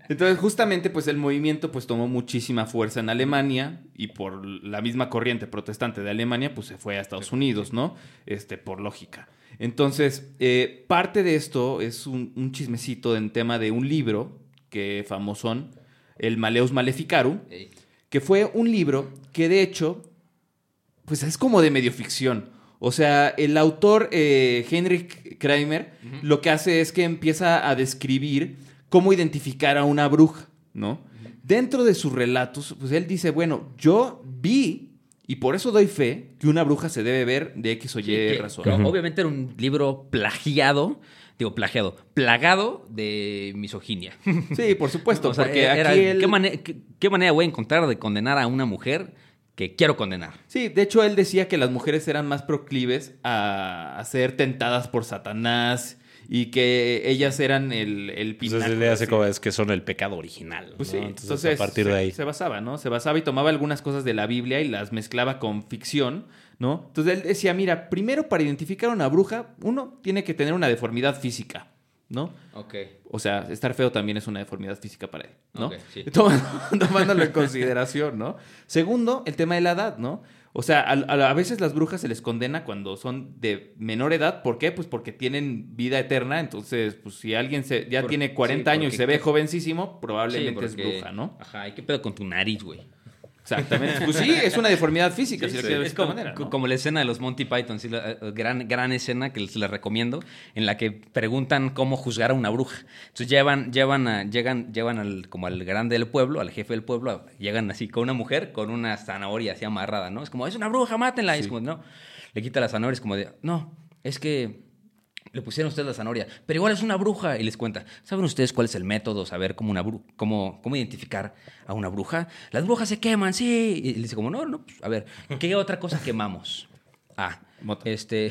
Entonces, justamente, pues el movimiento pues tomó muchísima fuerza en Alemania y por la misma corriente protestante de Alemania, pues se fue a Estados Unidos, ¿no? Este, por lógica. Entonces, eh, parte de esto es un, un chismecito en tema de un libro que famosón, el Maleus Maleficarum, que fue un libro que de hecho, pues es como de medio ficción. O sea, el autor eh, Heinrich Kramer lo que hace es que empieza a describir cómo identificar a una bruja, ¿no? Dentro de sus relatos, pues él dice, bueno, yo vi, y por eso doy fe, que una bruja se debe ver de X o Y razón. que Obviamente era un libro plagiado, digo plagiado, plagado de misoginia. Sí, por supuesto, O sea, porque era- aquí él... ¿qué, mane- qué- qué manera voy a encontrar de condenar a una mujer que quiero condenar? Sí, de hecho él decía que las mujeres eran más proclives a, a ser tentadas por Satanás y que ellas eran el, el pináculo, desde hace como es que son el pecado original. Pues ¿no? sí, entonces, entonces, a partir se, de ahí. se basaba, ¿no? Se basaba y tomaba algunas cosas de la Biblia y las mezclaba con ficción, ¿no? Entonces él decía, mira, primero para identificar a una bruja, uno tiene que tener una deformidad física, ¿no? Ok. O sea, estar feo también es una deformidad física para él, ¿no? Ok, sí. Tomando- Tomándolo en consideración, ¿no? Segundo, el tema de la edad, ¿no? O sea, a, a- veces las brujas se les condena cuando son de menor edad. ¿Por qué? Pues porque tienen vida eterna. Entonces, pues si alguien se, ya Por- tiene 40 sí, años y se ve jovencísimo, Sí, probablemente es bruja, ¿no? Ajá, ¿y qué pedo con tu nariz, güey? Exactamente. Pues sí, es una deformidad física, si lo de Es esta como, manera, ¿no? como la escena de los Monty Python, sí, la, eh, gran, gran escena que les, les recomiendo, en la que preguntan cómo juzgar a una bruja. Entonces llevan, llevan, a- llegan, llevan al, como al grande del pueblo, al jefe del pueblo, llegan así con una mujer con una zanahoria así amarrada, ¿no? Es como, es una bruja, mátenla. Y es como, no, le quita la zanahoria, es como de, no, es que le pusieron ustedes la zanahoria, pero igual es una bruja. Y les cuenta, ¿saben ustedes cuál es el método? Saber cómo, una cómo identificar a una bruja. Las brujas se queman, sí. Y le dice como, no, no, pues, a ver, ¿qué otra cosa quemamos? Ah, Mota. este,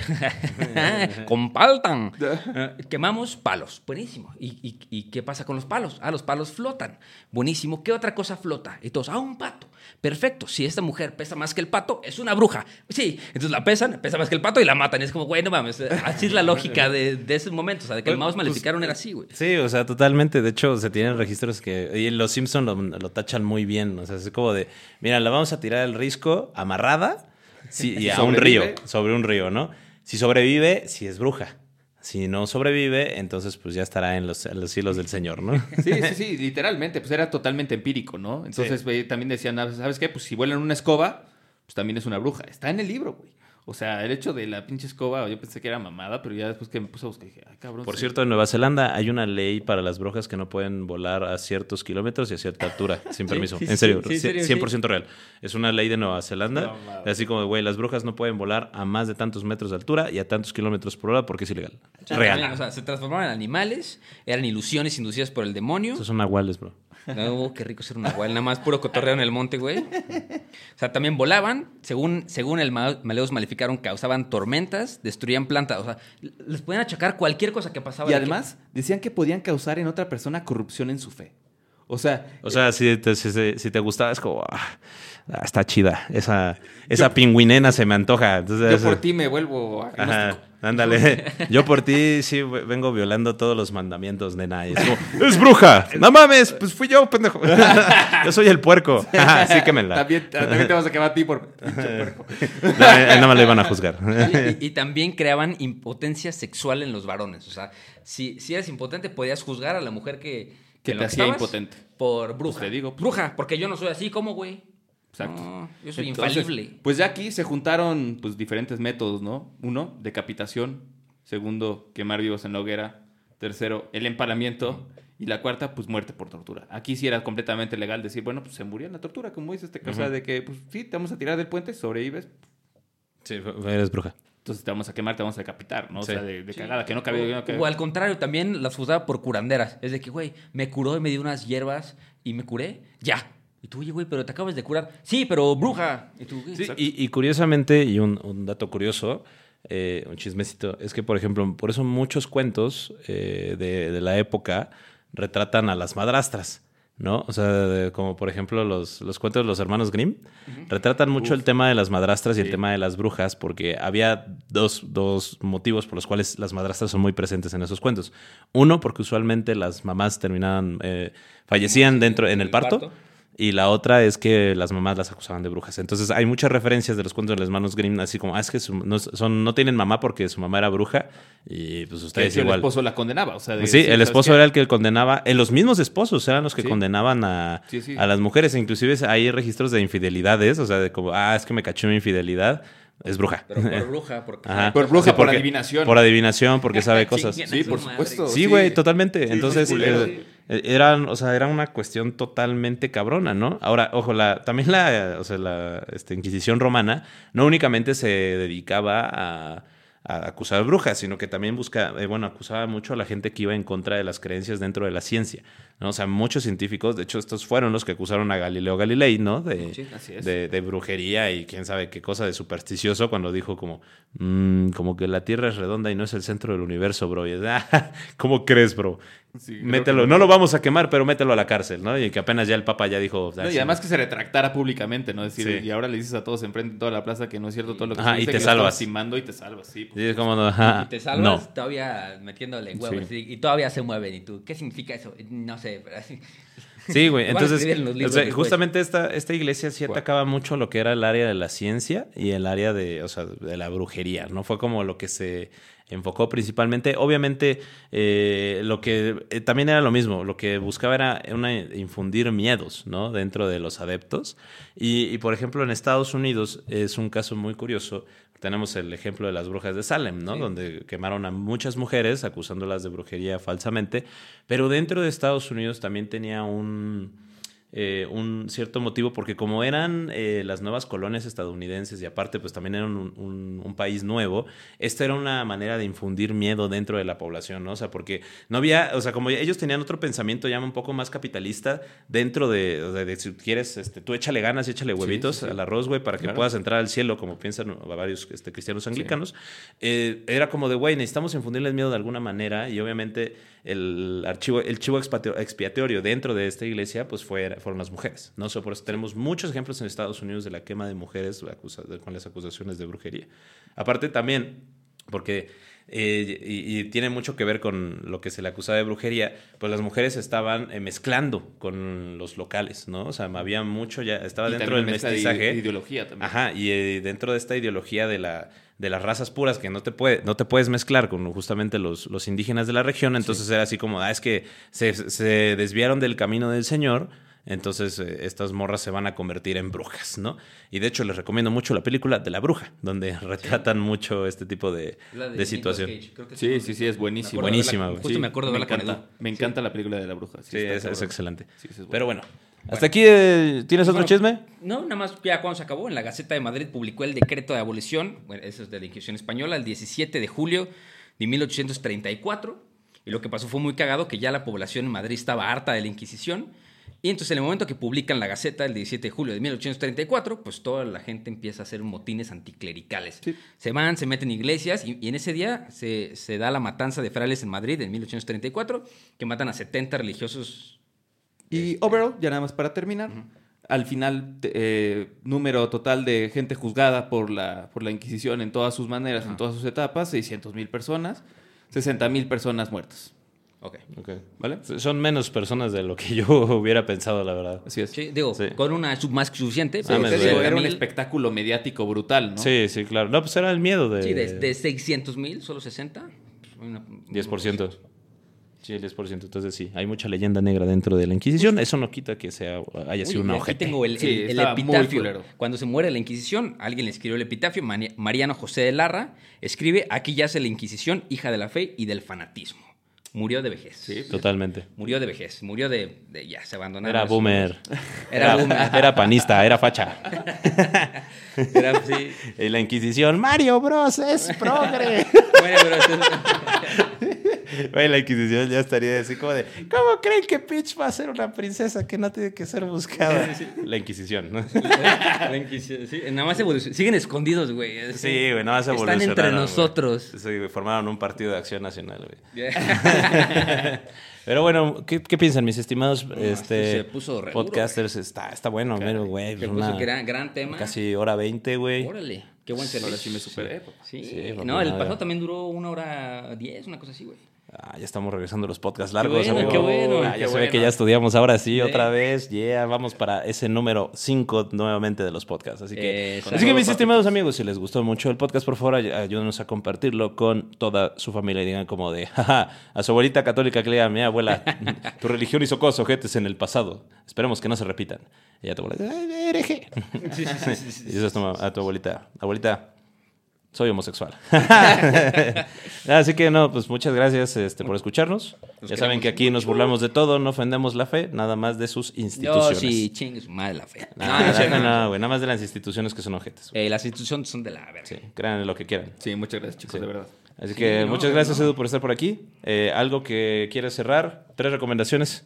compaltan. Eh, quemamos palos, buenísimo. ¿Y, y, y qué pasa con los palos? Ah, los palos flotan, buenísimo. ¿Qué otra cosa flota? Y todos, ah, un pato. Perfecto, si esta mujer pesa más que el pato, es una bruja. Sí, entonces la pesan, pesa más que el pato y la matan. Y es como, güey, no mames, así es la lógica de, de ese momento. O sea, de que el mouse maleficaron era así, güey. Sí, o sea, totalmente. De hecho, se tienen registros que. Y los Simpsons lo, lo tachan muy bien. O sea, es como de. Mira, la vamos a tirar al risco amarrada sí, y a un río. Sobre un río, ¿no? Si sobrevive, si es bruja. Si no sobrevive, entonces pues ya estará en los, en los hilos del Señor, ¿no? Sí, sí, sí, literalmente, pues era totalmente empírico, ¿no? Entonces también decían, ah, ¿sabes qué? Pues si vuelan una escoba, pues también es una bruja. Está en el libro, güey. O sea, el hecho de la pinche escoba, yo pensé que era mamada, pero ya después que me puse a buscar dije, ay, cabrón. Por sí. cierto, en Nueva Zelanda hay una ley para las brujas que no pueden volar a ciertos kilómetros y a cierta altura, sin permiso. sí, en serio, sí, sí, en serio, 100% real. Es una ley de Nueva Zelanda. así como, güey, las brujas no pueden volar a más de tantos metros de altura y a tantos kilómetros por hora porque es ilegal. También, Real. o sea, se transformaron en animales, eran ilusiones inducidas por el demonio. Esos son nahuales, bro. No, qué rico ser un nahual, nada más puro cotorreo en el monte, güey. O sea, también volaban, según, según el Ma- Maleus Maleficaron, causaban tormentas, destruían plantas, o sea, les podían achacar cualquier cosa que pasaba. Y de que- además decían que podían causar en otra persona corrupción en su fe. O sea, O sea, si te, si, si- si te gustaba, es como, ah, ah, está chida. Esa, esa pingüinena se me antoja. Entonces, yo por ti me vuelvo agnóstico. Ajá, ándale. Yo por ti sí ve- vengo violando todos los mandamientos, nena. Y es como, ¡es bruja! ¡No mames! Pues fui yo, pendejo. Yo soy el puerco. Ajá, sí quémela. También, también te vas a quemar a ti por pinche puerco. No, él nada más le iban a juzgar. Y, y también creaban impotencia sexual en los varones. O sea, si, si eras impotente, podías juzgar a la mujer que, Que te hacía impotente. Por bruja. Pues te digo. Bruja, porque yo no soy así, ¿cómo, güey? Exacto. No, yo soy Entonces, infalible. Pues ya aquí se juntaron pues diferentes métodos, ¿no? Uno, decapitación. Segundo, quemar vivos en la hoguera. Tercero, el empalamiento. Y la cuarta, pues muerte por tortura. Aquí sí era completamente legal decir, bueno, pues se murió en la tortura, como dice este cosa de que, pues sí, te vamos a tirar del puente, sobrevives, Sí, eres bruja. entonces te vamos a quemar, te vamos a decapitar, ¿no? O sea, de, de cagada, que no cabía. no cabía. O al contrario, también las juzgaba por curanderas. Es de que, güey, me curó y me dio unas hierbas y me curé, ya. Y tú, oye, güey, pero te acabas de curar. Sí, pero bruja. Y tú, Sí, y, y curiosamente, y un, un dato curioso, eh, un chismecito, es que, por ejemplo, por eso muchos cuentos eh, de, de la época retratan a las madrastras. ¿No? O sea, de- como por ejemplo los, los cuentos de los hermanos Grimm, retratan mucho el tema de las madrastras y el tema de las brujas, porque había dos, dos motivos por los cuales las madrastras son muy presentes en esos cuentos. Uno, porque usualmente las mamás terminaban, eh, fallecían dentro, en el parto. Y la otra es que las mamás las acusaban de brujas. Entonces hay muchas referencias de los cuentos de los hermanos Grimm, así como, ah, es que su- no, son, no tienen mamá porque su mamá era bruja. Y pues ustedes el igual. esposo la condenaba, o sea, de Sí, decir, el ¿sabes esposo era el que condenaba. eh, los mismos esposos eran los que Sí. condenaban a, Sí, sí. a las mujeres. Inclusive hay registros de infidelidades, o sea, de como, ah, es que me cachó mi infidelidad. Es bruja. Pero por bruja, porque... Por bruja, por porque- adivinación. Por adivinación, porque sabe cosas. Sí, por supuesto. Sí, sí. güey, totalmente. Sí, Entonces, eh, eran, o sea, era una cuestión totalmente cabrona, ¿no? Ahora, ojo, la, también la, o sea, la este, Inquisición romana no únicamente se dedicaba a, a acusar brujas, sino que también busca, eh, bueno, acusaba mucho a la gente que iba en contra de las creencias dentro de la ciencia, ¿no? O sea, muchos científicos, de hecho, estos fueron los que acusaron a Galileo Galilei, ¿no? De, Sí, así es. de, de brujería y quién sabe qué cosa de supersticioso cuando dijo como, "Mm, como que la Tierra es redonda y no es el centro del universo, bro. Y es, "Ah, ¿Cómo crees, bro? Sí, mételo, que- no lo vamos a quemar, pero mételo a la cárcel, ¿no? Y que apenas ya el Papa ya dijo... No, "Ah, y sí". además que se retractara públicamente, ¿no? Decir, Sí. y ahora le dices a todos enfrente de toda la plaza que no es cierto todo lo que Ajá, se y te que salvas. timando y te salvas, sí. Sí, es como, ajá, Y te salvas no. todavía metiéndole huevos Sí. y, y todavía se mueven. ¿Y tú qué significa eso? No sé. Sí, güey. Entonces, o sea, justamente esta, esta iglesia sí atacaba mucho lo que era el área de la ciencia y el área de, o sea, de la brujería, ¿no? Fue como lo que se enfocó principalmente. Obviamente, eh, lo que eh, también era lo mismo, lo que buscaba era una, infundir miedos, ¿no? Dentro de los adeptos. Y, y, por ejemplo, en Estados Unidos es un caso muy curioso. Tenemos el ejemplo de las brujas de Salem, ¿no? Sí. Donde quemaron a muchas mujeres acusándolas de brujería falsamente. Pero dentro de Estados Unidos también tenía un, eh, un cierto motivo, porque como eran eh, las nuevas colonias estadounidenses y aparte pues también eran un, un- un país nuevo, esta era una manera de infundir miedo dentro de la población, ¿no? O sea, porque no había, o sea, como ellos tenían otro pensamiento ya un poco más capitalista dentro de, o sea, de si quieres, este, tú échale ganas y échale huevitos sí, sí. al arroz, güey, para que Claro. puedas entrar al cielo, como piensan varios este, cristianos anglicanos. Eh, era como de, güey, necesitamos infundirles miedo de alguna manera y obviamente el archivo, el chivo expiatorio dentro de esta iglesia, pues fue, fueron las mujeres, ¿no? So, por eso tenemos muchos ejemplos en Estados Unidos de la quema de mujeres con las acusaciones de brujería. Aparte también, porque eh, y, y tiene mucho que ver con lo que se le acusaba de brujería, pues las mujeres estaban eh, mezclando con los locales, ¿no? O sea, había mucho ya, estaba Y dentro del mestizaje. ide- ideología también. Ajá, y eh, dentro de esta ideología de, la, de las razas puras que no te, puede, no te puedes mezclar con justamente los, los indígenas de la región, entonces era así como, ah, es que se, se desviaron del camino del Señor, entonces eh, estas morras se van a convertir en brujas, ¿no? Y de hecho les recomiendo mucho la película de la bruja, donde retratan mucho este tipo de, La de situación. Cage, creo que Sí, sí, sí, es buenísima. Me Buenísima, güey. Justo Sí, me acuerdo de me verla con encanta. Me encanta la película de la bruja. Sí, está es, excelente. Es. Pero bueno, hasta aquí, eh, ¿tienes otro Bueno, chisme? No, nada más ya cuando se acabó, en la Gaceta de Madrid publicó el decreto de abolición, bueno, eso es de la Inquisición Española, el 17 de julio de 1834. Y lo que pasó fue muy cagado, que ya la población en Madrid estaba harta de la Inquisición. Y entonces en el momento que publican la Gaceta el 17 de julio de 1834, pues toda la gente empieza a hacer motines anticlericales. Se van, se meten en iglesias y, y en ese día se, se da la matanza de frailes en Madrid en 1834, que matan a 70 religiosos Y overall, ya nada más para terminar, al final, eh, número total de gente juzgada por la, por la Inquisición en todas sus maneras, en todas sus etapas, 600 mil personas, 60 mil personas muertas. Ok. Ok. ¿Vale? Son menos personas de lo que yo hubiera pensado, la verdad. Así es. Sí, digo, Sí. con una sub más que suficiente. Sí, pero Mames, te digo, era un 60,000, espectáculo mediático brutal, ¿no? Sí, sí, claro. No, pues era el miedo de... Sí, de, de 600 mil, solo 60. pues, una- 10%. Sí, el 10%. Entonces sí, hay mucha leyenda negra dentro de la Inquisición. Eso no quita que sea haya sido Oye, una aquí ojete. tengo el, Sí, el- el estaba muy epitafio. Cuando se muere la Inquisición, alguien le escribió el epitafio. Mariano José de Larra escribe: Aquí yace la Inquisición, hija de la fe y del fanatismo. Murió de vejez. Sí. Totalmente. Murió de vejez. Murió de. de- ya, se abandonaron. Era boomer. Era boomer. Era panista, era facha. Era, sí. Y la Inquisición, Mario Bros. es progre. Pero eso- Güey, la Inquisición ya estaría así como de, ¿cómo creen que Peach va a ser una princesa que no tiene que ser buscada? La Inquisición, ¿no? La Inquisición, sí, nada más evolucion- Siguen escondidos, güey. Sí, güey, nada más Están evolucionaron, entre güey. nosotros. Sí, formaron un partido de acción nacional, güey. Pero bueno, ¿qué, qué piensan mis estimados este, se puso re duro, podcasters? está, está bueno, mero, güey. Que pues puso una- gran, gran tema. casi hora 20, güey. Órale, qué buen servicio. Ahora sí me superé. Sí, Sí, no, el pasado también duró una hora diez, una cosa así, güey. Ah, ya estamos regresando a los podcasts largos, bueno, amigo. qué bueno. Ah, ya Qué se ve que ya estudiamos ahora sí, Sí. otra vez. Yeah, vamos para ese número 5 nuevamente de los podcasts. Así que, Exacto. así que mis estimados amigos, si les gustó mucho el podcast, por favor, ay- ayúdenos a compartirlo con toda su familia y digan como de, jaja, a su abuelita católica que le diga, mi abuela, tu religión hizo cosas ojetes en el pasado. Esperemos que no se repitan. Y ya tu abuela, "Ay, hereje. Y eso es a tu abuelita, abuelita, soy homosexual. Así que no, pues muchas gracias este, por escucharnos. Ya saben que aquí nos burlamos de todo, no ofendemos la fe, nada más de sus Yo instituciones. sí, chingue su madre la fe. No, No, no, güey, nada más de las instituciones que son objetos. Eh, las instituciones son de la verga. Sí, crean en lo que quieran. Sí, muchas gracias, chicos, Sí. de verdad. Así Sí, que no, muchas gracias, no. Edu, por estar por aquí. Eh, ¿Algo que quieras cerrar? ¿Tres recomendaciones?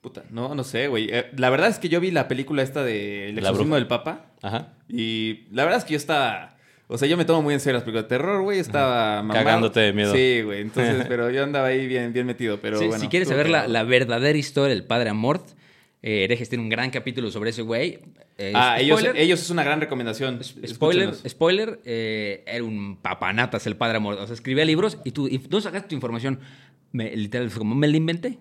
Puta, no, no sé, güey. Eh, la verdad es que yo vi la película esta de El exorcismo del Papa Ajá. y la verdad es que yo estaba... O sea, yo me tomo muy en serio las películas de terror, güey. Estaba mamado. Cagándote de miedo. Sí, güey. Entonces, pero yo andaba ahí bien, bien metido. Pero Sí, bueno. si quieres saber la, la verdadera historia del padre Amort, eh, Herejes tiene un gran capítulo sobre ese güey. Eh, Ah, ellos, ellos es una gran recomendación. Spoiler, Escúchenlos. spoiler, eh, era un papanatas el padre Amort. O sea, escribía libros y tú, y ¿dónde sacaste tu información? Me, literal, fue como, me la inventé.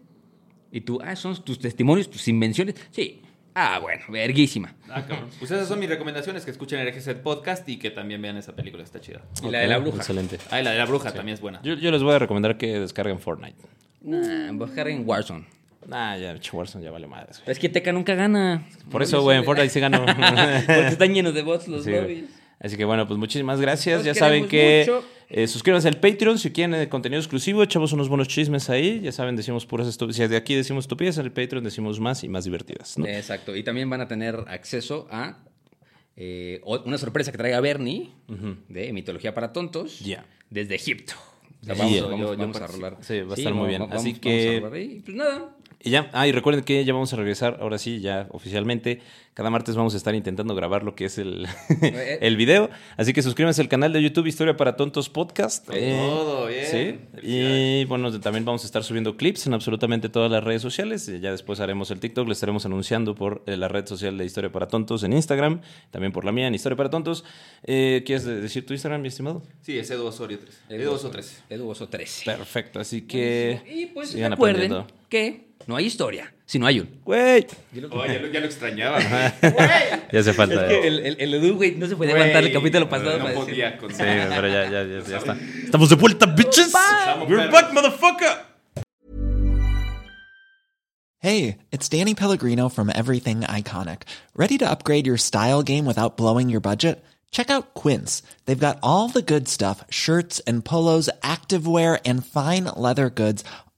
Y tú, ah, son tus testimonios, tus invenciones. Sí. Ah, bueno, verguísima. Ah, cabrón. Pues esas son mis recomendaciones, que escuchen el RGZ Podcast y que también vean esa película, está chida. Y la de la bruja. Excelente. Ah, y la de la bruja también es buena. Yo, yo les voy a recomendar que descarguen Fortnite. Nah, buscar en Warzone. Nah, ya, Warzone ya vale madres. Pero es que Teca nunca gana. Por No eso, güey, en. Fortnite sí ganó. Porque están llenos de bots los Sí, lobbies. Así que bueno, pues muchísimas gracias. Ya saben que eh, suscríbanse al Patreon si quieren contenido exclusivo. Echamos unos buenos chismes ahí. Ya saben, decimos puras estupideces. Si de aquí decimos estupidez, en el Patreon decimos más y más divertidas. ¿no? Exacto. Y también van a tener acceso a eh, una sorpresa que traiga Bernie de Mitología para Tontos Ya. desde Egipto. O sea, Yeah. vamos, Yo- vamos- yo vamos a rolar. Sí, va a estar muy bien. vamos- Así vamos que- a rolar ahí. Pues nada. Y ya, ah, y recuerden que ya vamos a regresar, ahora sí, ya oficialmente. Cada martes vamos a estar intentando grabar lo que es el, el video. Así que suscríbanse al canal de YouTube Historia para Tontos Podcast. Eh, Todo, bien. Sí. Y bueno, también vamos a estar subiendo clips en absolutamente todas las redes sociales. Ya después haremos el TikTok, lo estaremos anunciando por eh, la red social de Historia para Tontos en Instagram, también por la mía en Historia para Tontos. Eh, ¿Quieres de- decir tu Instagram, mi estimado? Sí, es Edu Osorio 3. Edu Osorio 3. Edu Oso 13. Perfecto, así que Y pues sigan recuerden aprendiendo. que no hay historia, sino hay un. Güey, Oh, ya, lo, ya lo extrañaba. ya hace falta. eh. El, el, el Edu, güey, no se podía Güey, aguantar el capítulo pasado No para decir- podía con Sí, pero ya, ya, ya, ya está. Estamos de vuelta, bitches. Vamos, We're back, motherfucker. Hey, it's Danny Pellegrino from Everything Iconic. Ready to upgrade your style game without blowing your budget? Check out Quince. They've got all the good stuff shirts and polos, activewear, and fine leather goods,